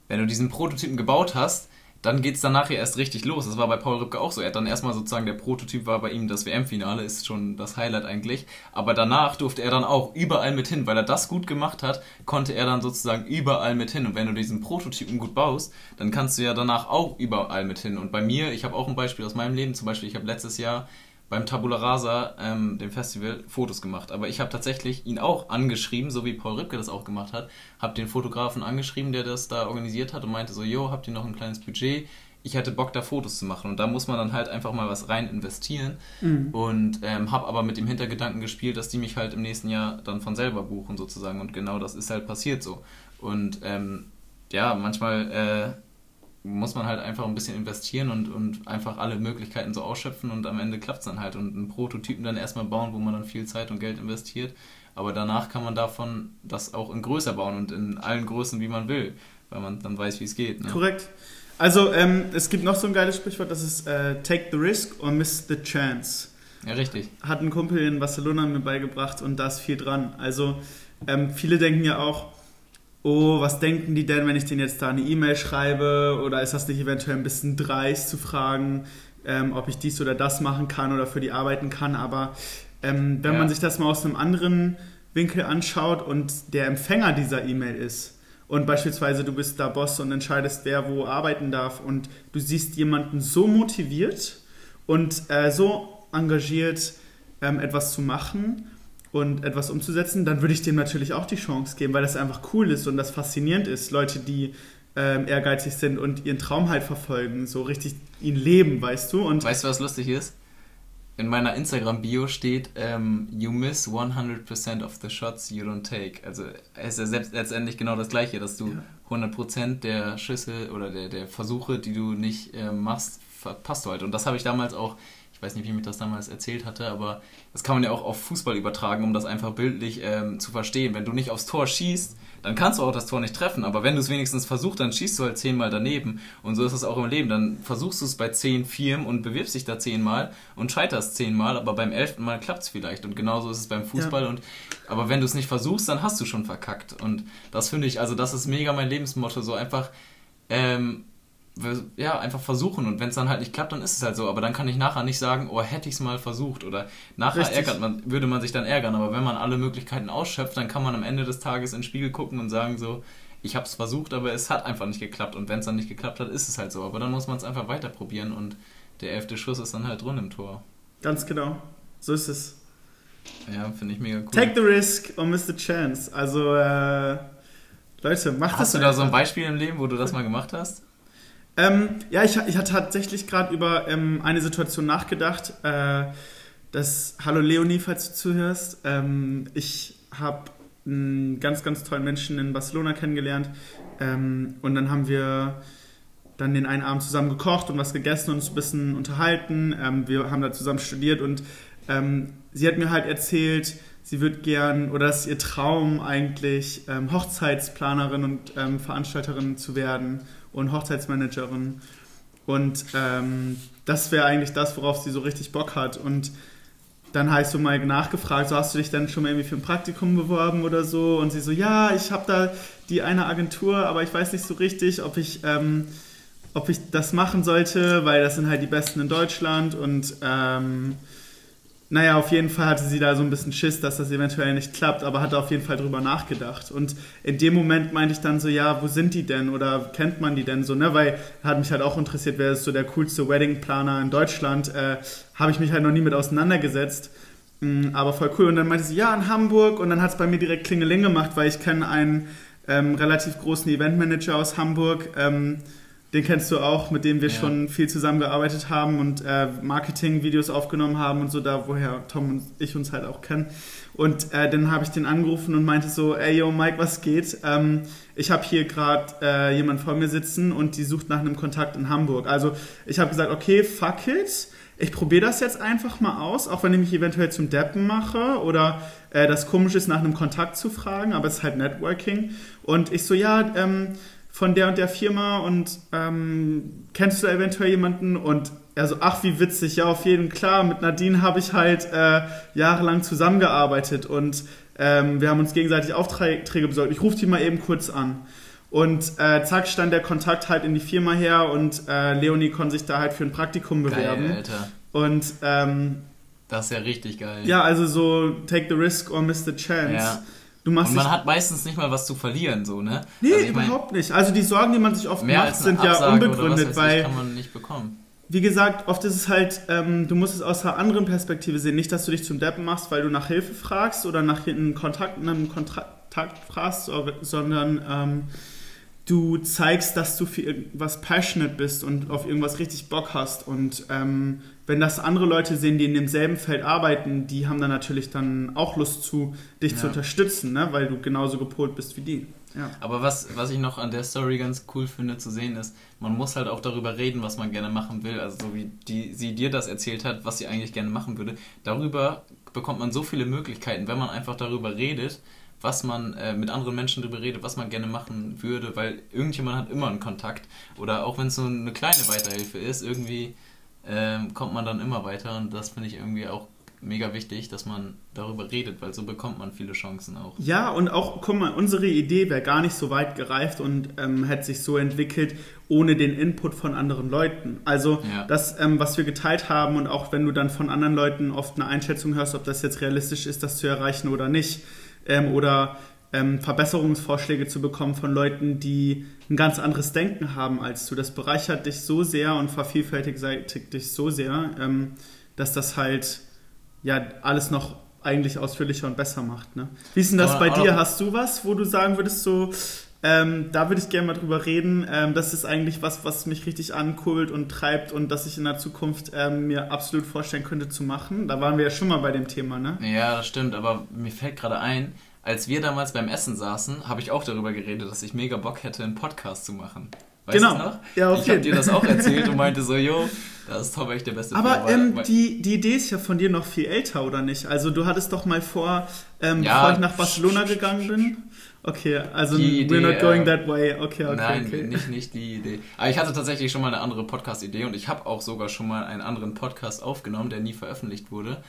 Wenn du diesen Prototypen gebaut hast, dann geht es dann nachher erst richtig los. Das war bei Paul Rübke auch so. Er hat dann erstmal sozusagen, der Prototyp war bei ihm das WM-Finale, ist schon das Highlight eigentlich. Aber danach durfte er dann auch überall mit hin, weil er das gut gemacht hat, konnte er dann sozusagen überall mit hin. Und wenn du diesen Prototypen gut baust, dann kannst du ja danach auch überall mit hin. Und bei mir, ich habe auch ein Beispiel aus meinem Leben, zum Beispiel, ich habe letztes Jahr beim Tabula Rasa, ähm, dem Festival, Fotos gemacht. Aber ich habe tatsächlich ihn auch angeschrieben, so wie Paul Ripke das auch gemacht hat. Habe den Fotografen angeschrieben, der das da organisiert hat und meinte so, jo, habt ihr noch ein kleines Budget? Ich hätte Bock, da Fotos zu machen. Und da muss man dann halt einfach mal was rein investieren. Mhm. Und ähm, habe aber mit dem Hintergedanken gespielt, dass die mich halt im nächsten Jahr dann von selber buchen sozusagen. Und genau das ist halt passiert so. Und ähm, ja, manchmal... Äh, muss man halt einfach ein bisschen investieren und, und einfach alle Möglichkeiten so ausschöpfen und am Ende klappt es dann halt. Und einen Prototypen dann erstmal bauen, wo man dann viel Zeit und Geld investiert. Aber danach kann man davon das auch in größer bauen und in allen Größen, wie man will, weil man dann weiß, wie es geht. Ne? Korrekt. Also ähm, es gibt noch so ein geiles Sprichwort, das ist äh, Take the risk or miss the chance. Ja, richtig. Hat ein Kumpel in Barcelona mir beigebracht und da ist viel dran. Also ähm, viele denken ja auch, oh, was denken die denn, wenn ich denen jetzt da eine E-Mail schreibe? Oder ist das nicht eventuell ein bisschen dreist zu fragen, ähm, ob ich dies oder das machen kann oder für die arbeiten kann? Aber ähm, wenn ja. man sich das mal aus einem anderen Winkel anschaut und der Empfänger dieser E-Mail ist, und beispielsweise du bist da Boss und entscheidest, wer wo arbeiten darf und du siehst jemanden so motiviert und äh, so engagiert, ähm, etwas zu machen und etwas umzusetzen, dann würde ich dem natürlich auch die Chance geben, weil das einfach cool ist und das faszinierend ist. Leute, die ähm, ehrgeizig sind und ihren Traum halt verfolgen, so richtig ihn leben, weißt du? Und weißt du, was lustig ist? In meiner Instagram-Bio steht, ähm, you miss 100% of the shots you don't take. Also es ist ja selbst letztendlich genau das Gleiche, dass du ja. 100% der Schüsse oder der, der Versuche, die du nicht äh, machst, verpasst du halt. Und das habe ich damals auch ich weiß nicht, wie mir das damals erzählt hatte, aber das kann man ja auch auf Fußball übertragen, um das einfach bildlich ähm, zu verstehen. Wenn du nicht aufs Tor schießt, dann kannst du auch das Tor nicht treffen, aber wenn du es wenigstens versuchst, dann schießt du halt zehnmal daneben. Und so ist es auch im Leben. Dann versuchst du es bei zehn Firmen und bewirbst dich da zehnmal und scheiterst zehnmal, aber beim elften Mal klappt es vielleicht. Und genauso ist es beim Fußball. Ja. Und, aber wenn du es nicht versuchst, dann hast du schon verkackt. Und das finde ich, also das ist mega mein Lebensmotto, so einfach. Ähm, ja, einfach versuchen und wenn es dann halt nicht klappt, dann ist es halt so. Aber dann kann ich nachher nicht sagen, oh, hätte ich es mal versucht oder nachher Richtig. ärgert man, würde man sich dann ärgern. Aber wenn man alle Möglichkeiten ausschöpft, dann kann man am Ende des Tages in den Spiegel gucken und sagen so, ich habe es versucht, aber es hat einfach nicht geklappt. Und wenn es dann nicht geklappt hat, ist es halt so. Aber dann muss man es einfach weiter probieren und der elfte Schuss ist dann halt drin im Tor. Ganz genau. So ist es. Ja, finde ich mega cool. Take the risk or miss the chance. Also, äh, Leute, macht Hast das. Hast du da so ein Beispiel im Leben, wo du das mal gemacht hast? Ähm, ja, ich, ich hatte tatsächlich gerade über ähm, eine Situation nachgedacht. Äh, das, hallo Leonie, falls du zuhörst. Ähm, ich habe einen ganz, ganz tollen Menschen in Barcelona kennengelernt. Ähm, und dann haben wir dann den einen Abend zusammen gekocht und was gegessen und uns ein bisschen unterhalten. Ähm, wir haben da zusammen studiert und ähm, sie hat mir halt erzählt, sie wird gern, oder ist ihr Traum eigentlich, Hochzeitsplanerin und Veranstalterin zu werden und Hochzeitsmanagerin. Und ähm, das wäre eigentlich das, worauf sie so richtig Bock hat. Und dann habe ich so mal nachgefragt, so hast du dich dann schon mal irgendwie für ein Praktikum beworben oder so? Und sie so, ja, ich habe da die eine Agentur, aber ich weiß nicht so richtig, ob ich, ähm, ob ich das machen sollte, weil das sind halt die Besten in Deutschland und ähm, naja, auf jeden Fall hatte sie da so ein bisschen Schiss, dass das eventuell nicht klappt, aber hatte auf jeden Fall drüber nachgedacht. Und in dem Moment meinte ich dann so, ja, wo sind die denn oder kennt man die denn so, ne? Weil hat mich halt auch interessiert, wer ist so der coolste Wedding-Planer in Deutschland. Äh, Habe ich mich halt noch nie mit auseinandergesetzt. Mhm, aber voll cool. Und dann meinte sie, ja, in Hamburg. Und dann hat es bei mir direkt Klingeling gemacht, weil ich kenne einen ähm, relativ großen Eventmanager aus Hamburg. Ähm, den kennst du auch, mit dem wir ja. schon viel zusammengearbeitet haben und äh, Marketing-Videos aufgenommen haben und so, da woher Tom und ich uns halt auch kennen. Und äh, dann habe ich den angerufen und meinte so, ey yo Mike, was geht? Ähm, ich habe hier gerade äh, jemand vor mir sitzen und die sucht nach einem Kontakt in Hamburg. Also ich habe gesagt, okay, fuck it. Ich probiere das jetzt einfach mal aus, auch wenn ich mich eventuell zum Deppen mache oder äh, das komisch ist, nach einem Kontakt zu fragen, aber es ist halt Networking. Und ich so, ja, ähm, von der und der Firma und ähm, kennst du eventuell jemanden? Und er so, ach, wie witzig, ja, auf jeden klar. Mit Nadine habe ich halt äh, jahrelang zusammengearbeitet und ähm, wir haben uns gegenseitig Aufträge besorgt. Ich rufe die mal eben kurz an. Und äh, zack, stand der Kontakt halt in die Firma her und äh, Leonie konnte sich da halt für ein Praktikum bewerben. Geil, Alter. Und ähm, das ist ja richtig geil. Ja, also so take the risk or miss the chance. Ja. Du machst und man hat meistens nicht mal was zu verlieren, so, ne? Nee, also überhaupt mein, nicht. Also die Sorgen, die man sich oft macht, sind ja unbegründet, weil. kann man nicht bekommen. Wie gesagt, oft ist es halt, ähm, du musst es aus einer anderen Perspektive sehen. Nicht, dass du dich zum Deppen machst, weil du nach Hilfe fragst oder nach einem Kontakt, einem Kontakt fragst, sondern ähm, du zeigst, dass du für irgendwas passionate bist und auf irgendwas richtig Bock hast. Und ähm, wenn das andere Leute sehen, die in demselben Feld arbeiten, die haben dann natürlich dann auch Lust zu, dich ja. zu unterstützen, ne? weil du genauso gepolt bist wie die. Ja. Aber was, was ich noch an der Story ganz cool finde zu sehen ist, man muss halt auch darüber reden, was man gerne machen will. Also so wie die, sie dir das erzählt hat, was sie eigentlich gerne machen würde. Darüber bekommt man so viele Möglichkeiten, wenn man einfach darüber redet was man äh, mit anderen Menschen darüber redet, was man gerne machen würde, weil irgendjemand hat immer einen Kontakt. Oder auch wenn es so eine kleine Weiterhilfe ist, irgendwie ähm, kommt man dann immer weiter und das finde ich irgendwie auch mega wichtig, dass man darüber redet, weil so bekommt man viele Chancen auch. Ja, und auch, guck mal, unsere Idee wäre gar nicht so weit gereift und ähm, hätte sich so entwickelt ohne den Input von anderen Leuten. Also ja. das, ähm, was wir geteilt haben und auch wenn du dann von anderen Leuten oft eine Einschätzung hörst, ob das jetzt realistisch ist, das zu erreichen oder nicht, ähm, oder ähm, Verbesserungsvorschläge zu bekommen von Leuten, die ein ganz anderes Denken haben als du. Das bereichert dich so sehr und vervielfältigt dich so sehr, ähm, dass das halt ja alles noch eigentlich ausführlicher und besser macht. Ne? Wie ist denn das bei dir? Hast du was, wo du sagen würdest, so, ähm, da würde ich gerne mal drüber reden. Ähm, das ist eigentlich was, was mich richtig ankurbelt und treibt und das ich in der Zukunft ähm, mir absolut vorstellen könnte zu machen. Da waren wir ja schon mal bei dem Thema, ne? Ja, das stimmt, aber mir fällt gerade ein, als wir damals beim Essen saßen, habe ich auch darüber geredet, dass ich mega Bock hätte, einen Podcast zu machen. Weißt genau. noch? Ja, okay. Ich habe dir das auch erzählt und meinte so, jo, da ist Tom echt der beste Aber ähm, die, die Idee ist ja von dir noch viel älter, oder nicht? Also du hattest doch mal vor, ähm, ja, bevor ich nach Barcelona gegangen bin. Okay, also Idee, we're not going that way. Okay, okay. Nein, okay. nicht, nicht die Idee. Aber ich hatte tatsächlich schon mal eine andere Podcast-Idee und ich habe auch sogar schon mal einen anderen Podcast aufgenommen, der nie veröffentlicht wurde.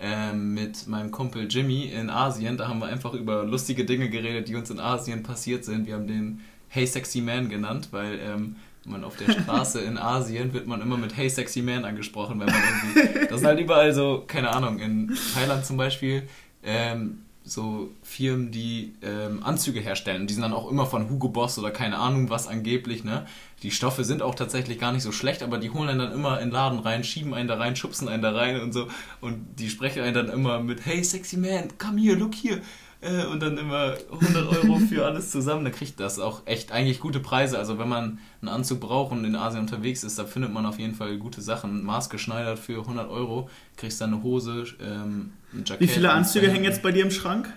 Ähm, mit meinem Kumpel Jimmy in Asien. Da haben wir einfach über lustige Dinge geredet, die uns in Asien passiert sind. Wir haben den Hey Sexy Man genannt, weil ähm, man auf der Straße in Asien wird man immer mit Hey Sexy Man angesprochen, weil man irgendwie. Das sind halt überall so, keine Ahnung, in Thailand zum Beispiel. Ähm, so Firmen, die ähm, Anzüge herstellen. Die sind dann auch immer von Hugo Boss oder keine Ahnung was angeblich, ne? Die Stoffe sind auch tatsächlich gar nicht so schlecht, aber die holen einen dann immer in den Laden rein, schieben einen da rein, schubsen einen da rein und so. Und die sprechen einen dann immer mit, hey sexy man, come here, look here. Äh, und dann immer 100 Euro für alles zusammen. Da kriegt das auch echt eigentlich gute Preise. Also wenn man einen Anzug braucht und in Asien unterwegs ist, da findet man auf jeden Fall gute Sachen. Maßgeschneidert für 100 Euro, kriegst dann eine Hose, ähm, ein Jackett. Wie viele Anzüge hängen jetzt bei dir im Schrank?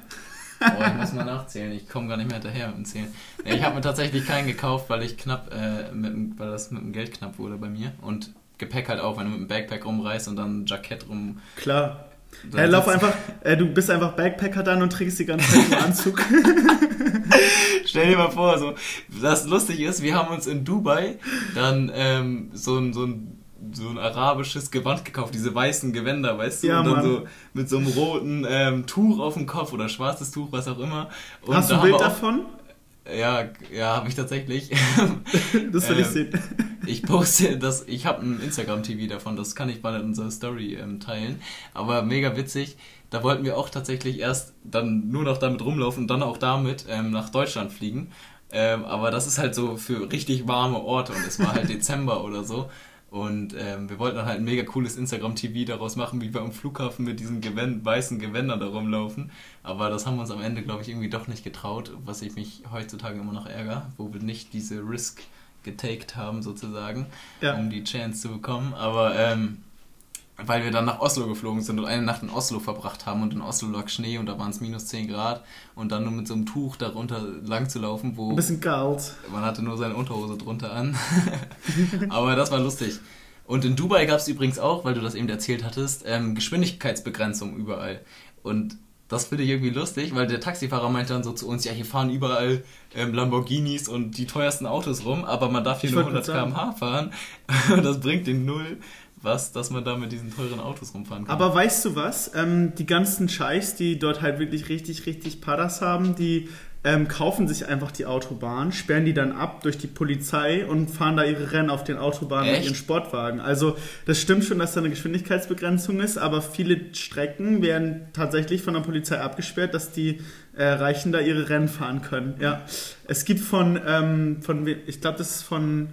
Oh, ich muss mal nachzählen. Ich komme gar nicht mehr hinterher mit dem Zählen. Nee, ich habe mir tatsächlich keinen gekauft, weil ich knapp, äh, mit, weil das mit dem Geld knapp wurde bei mir. Und Gepäck halt auch, wenn du mit dem Backpack rumreist und dann ein Jackett rum. Klar. Hey, lauf einfach, äh, du bist einfach Backpacker dann und trägst die ganze Zeit einen Anzug. Stell dir mal vor, so, das lustig ist, wir haben uns in Dubai dann ähm, so ein, so ein so ein arabisches Gewand gekauft, diese weißen Gewänder, weißt du? Ja, und dann Mann. so mit so einem roten ähm, Tuch auf dem Kopf oder schwarzes Tuch, was auch immer. Und Hast du ein Bild davon? Ja, ja, habe ich tatsächlich. das will ähm, ich sehen. Ich poste das, ich habe ein Instagram-TV davon, das kann ich mal in unserer Story ähm, teilen. Aber mega witzig. Da wollten wir auch tatsächlich erst dann nur noch damit rumlaufen und dann auch damit ähm, nach Deutschland fliegen. Ähm, aber das ist halt so für richtig warme Orte und es war halt Dezember oder so. Und ähm, wir wollten dann halt ein mega cooles Instagram-TV daraus machen, wie wir am Flughafen mit diesen Gewänd weißen Gewändern da rumlaufen. Aber das haben wir uns am Ende, glaube ich, irgendwie doch nicht getraut, was ich mich heutzutage immer noch ärgere, wo wir nicht diese Risk getaked haben, sozusagen, ja. um die Chance zu bekommen. Aber ähm, weil wir dann nach Oslo geflogen sind und eine Nacht in Oslo verbracht haben und in Oslo lag Schnee und da waren es minus 10 Grad und dann nur mit so einem Tuch darunter lang zu laufen, wo... Ein bisschen kalt. Man hatte nur seine Unterhose drunter an. Aber das war lustig. Und in Dubai gab es übrigens auch, weil du das eben erzählt hattest, ähm, Geschwindigkeitsbegrenzung überall. Und das finde ich irgendwie lustig, weil der Taxifahrer meinte dann so zu uns, ja, hier fahren überall ähm, Lamborghinis und die teuersten Autos rum, aber man darf hier ich nur 100 km/h fahren und das bringt den null was, dass man da mit diesen teuren Autos rumfahren kann. Aber weißt du was? Ähm, die ganzen Scheichs, die dort halt wirklich richtig, richtig Padas haben, die ähm, kaufen sich einfach die Autobahn, sperren die dann ab durch die Polizei und fahren da ihre Rennen auf den Autobahnen Echt? mit ihren Sportwagen. Also das stimmt schon, dass da eine Geschwindigkeitsbegrenzung ist, aber viele Strecken werden tatsächlich von der Polizei abgesperrt, dass die äh, Reichen da ihre Rennen fahren können. Ja, es gibt von, ähm, von ich glaube, das ist von,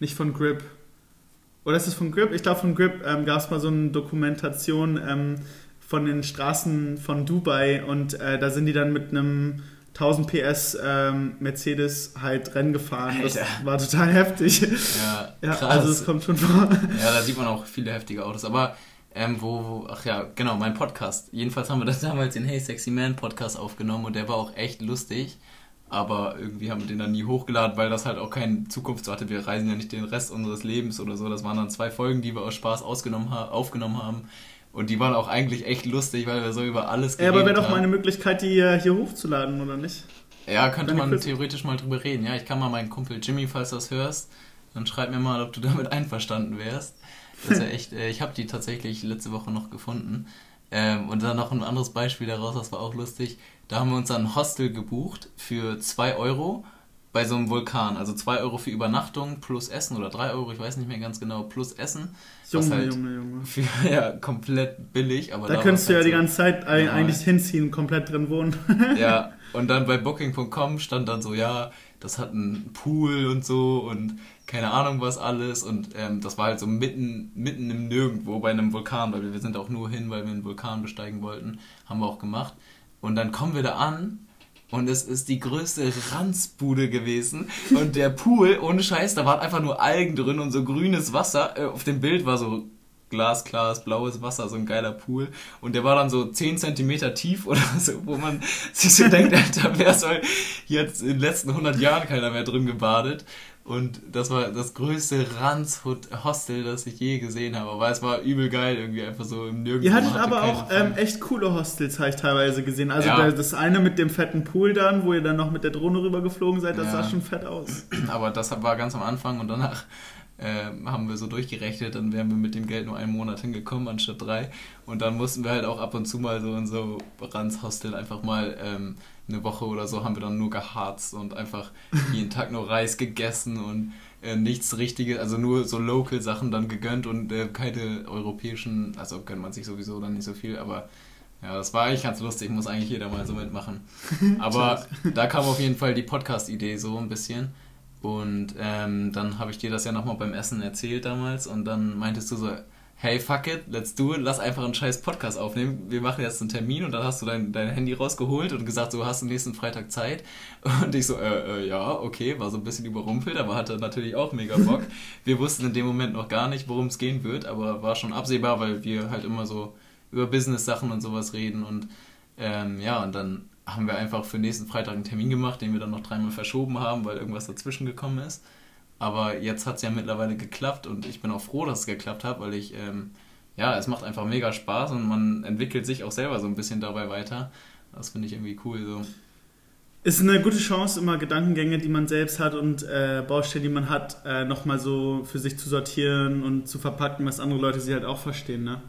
nicht von Grip, oder ist es von Grip? Ich glaube, von Grip ähm, gab es mal so eine Dokumentation ähm, von den Straßen von Dubai und äh, da sind die dann mit einem 1000 PS ähm, Mercedes halt Rennen gefahren. Alter. Das war total heftig. Ja, ja also es kommt schon vor. Ja, da sieht man auch viele heftige Autos. Aber ähm, wo, ach ja, genau, mein Podcast. Jedenfalls haben wir das damals den Hey Sexy Man Podcast aufgenommen und der war auch echt lustig aber irgendwie haben wir den dann nie hochgeladen, weil das halt auch keine Zukunft so hatte. Wir reisen ja nicht den Rest unseres Lebens oder so. Das waren dann zwei Folgen, die wir aus Spaß ausgenommen ha aufgenommen haben. Und die waren auch eigentlich echt lustig, weil wir so über alles geredet haben. Ja, aber wäre doch mal eine Möglichkeit, die hier hochzuladen, oder nicht? Ja, könnte man theoretisch mal drüber reden. Ja, ich kann mal meinen Kumpel Jimmy, falls du das hörst, dann schreib mir mal, ob du damit einverstanden wärst. Das ist ja echt, äh, ich habe die tatsächlich letzte Woche noch gefunden. Ähm, und dann noch ein anderes Beispiel daraus, das war auch lustig. Da haben wir uns ein Hostel gebucht für 2 Euro bei so einem Vulkan. Also 2 Euro für Übernachtung plus Essen oder 3 Euro, ich weiß nicht mehr ganz genau, plus Essen. Junge, halt Junge, Junge. Für, ja, komplett billig. Aber da, da könntest du ja halt die ganze Zeit normal. eigentlich hinziehen, komplett drin wohnen. ja, und dann bei Booking.com stand dann so, ja, das hat einen Pool und so und keine Ahnung was alles. Und ähm, das war halt so mitten, mitten im Nirgendwo bei einem Vulkan, weil wir sind auch nur hin, weil wir einen Vulkan besteigen wollten. Haben wir auch gemacht. Und dann kommen wir da an und es ist die größte Ranzbude gewesen. Und der Pool, ohne Scheiß, da waren einfach nur Algen drin und so grünes Wasser. Äh, auf dem Bild war so glasklares, blaues Wasser, so ein geiler Pool. Und der war dann so 10 cm tief oder so, wo man sich so denkt, Alter, wer soll jetzt in den letzten 100 Jahren keiner mehr drin gebadet? Und das war das größte Ranz-Hostel, das ich je gesehen habe. Aber es war übel geil, irgendwie einfach so im Nirgendwo. Ihr hattet aber auch ähm, echt coole Hostels, habe ich teilweise gesehen. Also ja. das eine mit dem fetten Pool dann, wo ihr dann noch mit der Drohne rübergeflogen seid, das ja. sah schon fett aus. Aber das war ganz am Anfang und danach äh, haben wir so durchgerechnet, dann wären wir mit dem Geld nur einen Monat hingekommen anstatt drei. Und dann mussten wir halt auch ab und zu mal so in so Ranz-Hostel einfach mal ähm, eine Woche oder so haben wir dann nur geharzt und einfach jeden Tag nur Reis gegessen und äh, nichts Richtiges, also nur so Local-Sachen dann gegönnt und äh, keine europäischen, also gönnt man sich sowieso dann nicht so viel, aber ja, das war eigentlich ganz lustig, muss eigentlich jeder mal so mitmachen. Aber da kam auf jeden Fall die Podcast-Idee so ein bisschen. Und ähm, dann habe ich dir das ja nochmal beim Essen erzählt damals und dann meintest du so, hey, fuck it, let's do it, lass einfach einen scheiß Podcast aufnehmen. Wir machen jetzt einen Termin und dann hast du dein, dein Handy rausgeholt und gesagt, so, hast du nächsten Freitag Zeit. Und ich so, äh, äh, ja, okay, war so ein bisschen überrumpelt, aber hatte natürlich auch mega Bock. wir wussten in dem Moment noch gar nicht, worum es gehen wird, aber war schon absehbar, weil wir halt immer so über Business-Sachen und sowas reden und ähm, ja, und dann haben wir einfach für nächsten Freitag einen Termin gemacht, den wir dann noch dreimal verschoben haben, weil irgendwas dazwischen gekommen ist. Aber jetzt hat es ja mittlerweile geklappt und ich bin auch froh, dass es geklappt hat, weil ich, ähm, ja, es macht einfach mega Spaß und man entwickelt sich auch selber so ein bisschen dabei weiter. Das finde ich irgendwie cool so. Ist eine gute Chance, immer Gedankengänge, die man selbst hat und äh, Baustellen, die man hat, äh, nochmal so für sich zu sortieren und zu verpacken, was andere Leute sie halt auch verstehen. Ne?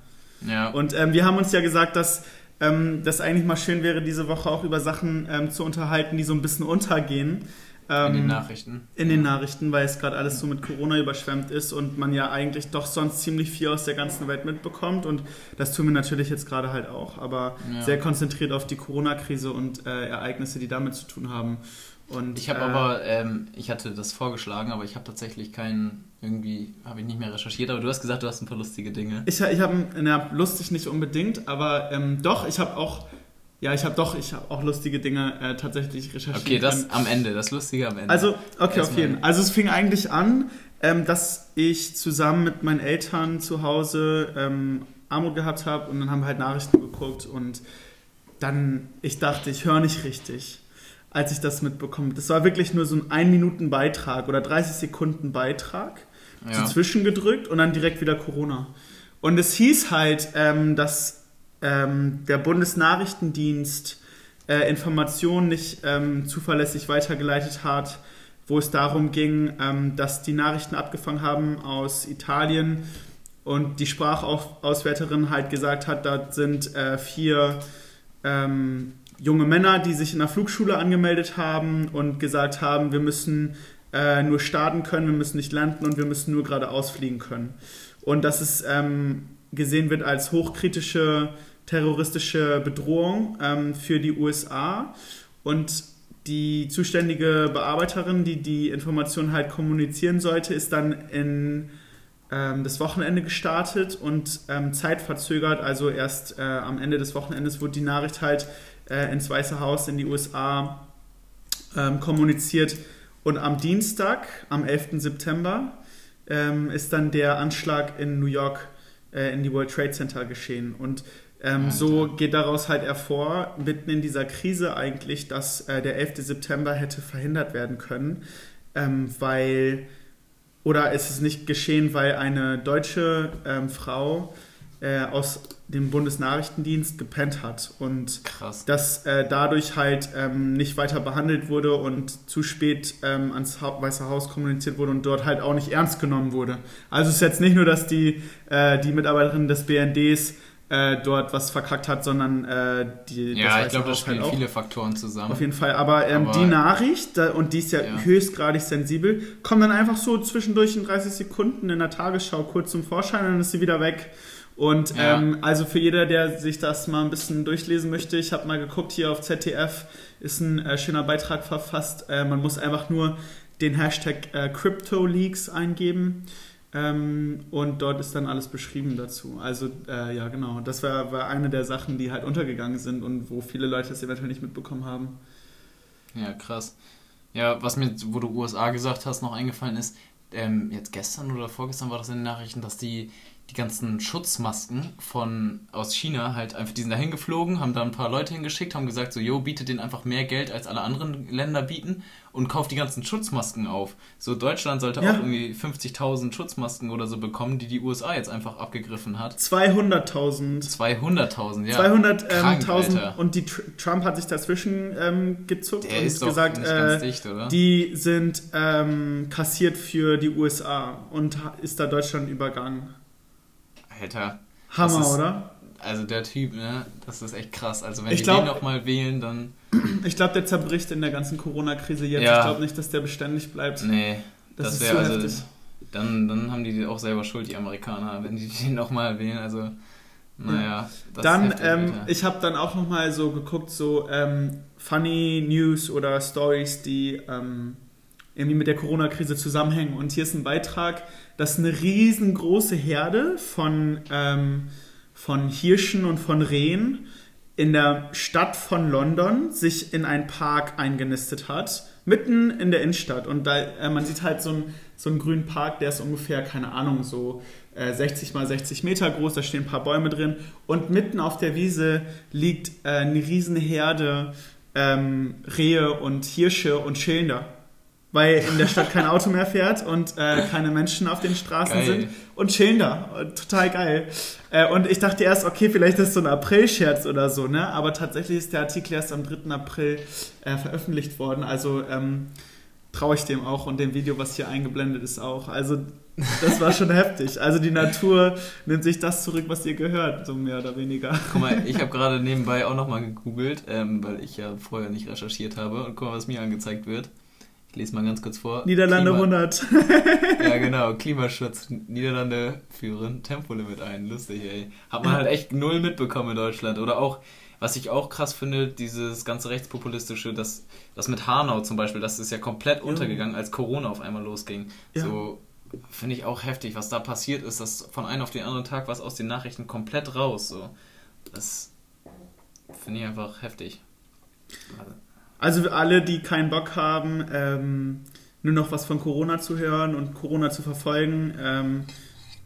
Ja. Und ähm, wir haben uns ja gesagt, dass ähm, das eigentlich mal schön wäre, diese Woche auch über Sachen ähm, zu unterhalten, die so ein bisschen untergehen. Ähm, in den Nachrichten. In den Nachrichten, weil es gerade alles so mit Corona überschwemmt ist und man ja eigentlich doch sonst ziemlich viel aus der ganzen Welt mitbekommt. Und das tun wir natürlich jetzt gerade halt auch, aber ja. sehr konzentriert auf die Corona-Krise und äh, Ereignisse, die damit zu tun haben. Und, ich habe äh, aber, ähm, ich hatte das vorgeschlagen, aber ich habe tatsächlich keinen, irgendwie, habe ich nicht mehr recherchiert, aber du hast gesagt, du hast ein paar lustige Dinge. Ich, ich habe, na, lustig nicht unbedingt, aber ähm, doch, ich habe auch ja, ich habe doch, ich habe auch lustige Dinge äh, tatsächlich recherchiert. Okay, das können. am Ende, das Lustige am Ende. Also, okay, auf jeden Fall. Also es fing eigentlich an, ähm, dass ich zusammen mit meinen Eltern zu Hause ähm, Armut gehabt habe und dann haben wir halt Nachrichten geguckt und dann, ich dachte, ich höre nicht richtig, als ich das mitbekomme. Das war wirklich nur so ein 1 Minuten Beitrag oder 30 Sekunden Beitrag, ja. dazwischen gedrückt und dann direkt wieder Corona. Und es hieß halt, ähm, dass ähm, der Bundesnachrichtendienst äh, Informationen nicht ähm, zuverlässig weitergeleitet hat, wo es darum ging, ähm, dass die Nachrichten abgefangen haben aus Italien und die Sprachauswärterin halt gesagt hat, da sind äh, vier ähm, junge Männer, die sich in der Flugschule angemeldet haben und gesagt haben, wir müssen äh, nur starten können, wir müssen nicht landen und wir müssen nur geradeaus fliegen können. Und dass es ähm, gesehen wird als hochkritische terroristische Bedrohung ähm, für die USA und die zuständige Bearbeiterin, die die Information halt kommunizieren sollte, ist dann in ähm, das Wochenende gestartet und ähm, zeitverzögert, also erst äh, am Ende des Wochenendes wurde die Nachricht halt äh, ins Weiße Haus in die USA ähm, kommuniziert und am Dienstag, am 11. September, ähm, ist dann der Anschlag in New York äh, in die World Trade Center geschehen und ähm, so geht daraus halt hervor, mitten in dieser Krise eigentlich, dass äh, der 11. September hätte verhindert werden können, ähm, weil, oder ist es nicht geschehen, weil eine deutsche ähm, Frau äh, aus dem Bundesnachrichtendienst gepennt hat und Krass. dass äh, dadurch halt ähm, nicht weiter behandelt wurde und zu spät ähm, ans ha Weiße Haus kommuniziert wurde und dort halt auch nicht ernst genommen wurde. Also es ist jetzt nicht nur, dass die, äh, die Mitarbeiterin des BNDs äh, dort was verkackt hat, sondern äh, die. Ja, ich glaube, das spielen halt viele Faktoren zusammen. Auf jeden Fall. Aber, ähm, Aber die Nachricht, da, und die ist ja, ja, höchstgradig sensibel, kommt dann einfach so zwischendurch in 30 Sekunden in der Tagesschau kurz zum Vorschein und dann ist sie wieder weg. Und ja. ähm, also für jeder, der sich das mal ein bisschen durchlesen möchte, ich habe mal geguckt, hier auf ZDF ist ein äh, schöner Beitrag verfasst. Äh, man muss einfach nur den Hashtag äh, CryptoLeaks eingeben ähm, und dort ist dann alles beschrieben dazu. Also äh, ja, genau. Das war, war eine der Sachen, die halt untergegangen sind und wo viele Leute es eventuell nicht mitbekommen haben. Ja, krass. Ja, was mir, wo du USA gesagt hast, noch eingefallen ist, ähm, jetzt gestern oder vorgestern war das in den Nachrichten, dass die die ganzen Schutzmasken von aus China halt einfach, die sind da hingeflogen, haben da ein paar Leute hingeschickt, haben gesagt, so, yo, bietet denen einfach mehr Geld als alle anderen Länder bieten und kauft die ganzen Schutzmasken auf. So, Deutschland sollte ja. auch irgendwie 50.000 Schutzmasken oder so bekommen, die die USA jetzt einfach abgegriffen hat. 200.000. 200.000, ja. 200.000 ähm, und die Trump hat sich dazwischen ähm, gezuckt Der und ist gesagt, äh, dicht, die sind ähm, kassiert für die USA und ist da Deutschland übergangen. Alter. Hammer, ist, oder? Also der Typ, ne? Das ist echt krass. Also wenn ich die glaub, den nochmal wählen, dann. Ich glaube, der zerbricht in der ganzen Corona-Krise jetzt. Ja. Ich glaube nicht, dass der beständig bleibt. Nee. Das, das wäre also. Heftig. Dann, dann haben die auch selber Schuld, die Amerikaner, wenn die den nochmal wählen. Also. Naja, das dann, heftig, ähm, ich habe dann auch nochmal so geguckt, so ähm, funny News oder Stories, die ähm, irgendwie mit der Corona-Krise zusammenhängen. Und hier ist ein Beitrag, dass eine riesengroße Herde von, ähm, von Hirschen und von Rehen in der Stadt von London sich in einen Park eingenistet hat, mitten in der Innenstadt. Und da, äh, man sieht halt so einen, so einen grünen Park, der ist ungefähr, keine Ahnung, so äh, 60 mal 60 Meter groß, da stehen ein paar Bäume drin. Und mitten auf der Wiese liegt äh, eine riesen Herde ähm, Rehe und Hirsche und da. Weil in der Stadt kein Auto mehr fährt und äh, keine Menschen auf den Straßen geil. sind und chillen da. Total geil. Äh, und ich dachte erst, okay, vielleicht ist das so ein April-Scherz oder so, ne? Aber tatsächlich ist der Artikel erst am 3. April äh, veröffentlicht worden. Also ähm, traue ich dem auch und dem Video, was hier eingeblendet ist, auch. Also das war schon heftig. Also die Natur nimmt sich das zurück, was ihr gehört, so mehr oder weniger. Guck mal, ich habe gerade nebenbei auch nochmal gegoogelt, ähm, weil ich ja vorher nicht recherchiert habe. Und guck mal, was mir angezeigt wird. Ich lese mal ganz kurz vor. Niederlande Klima 100. ja, genau. Klimaschutz. Niederlande führen Tempolimit ein. Lustig, ey. Hat man halt echt null mitbekommen in Deutschland. Oder auch, was ich auch krass finde, dieses ganze Rechtspopulistische, das, das mit Hanau zum Beispiel, das ist ja komplett untergegangen, als Corona auf einmal losging. Ja. So, finde ich auch heftig, was da passiert ist, dass von einem auf den anderen Tag was aus den Nachrichten komplett raus. So. Das finde ich einfach heftig. Also für alle, die keinen Bock haben, ähm, nur noch was von Corona zu hören und Corona zu verfolgen, ähm,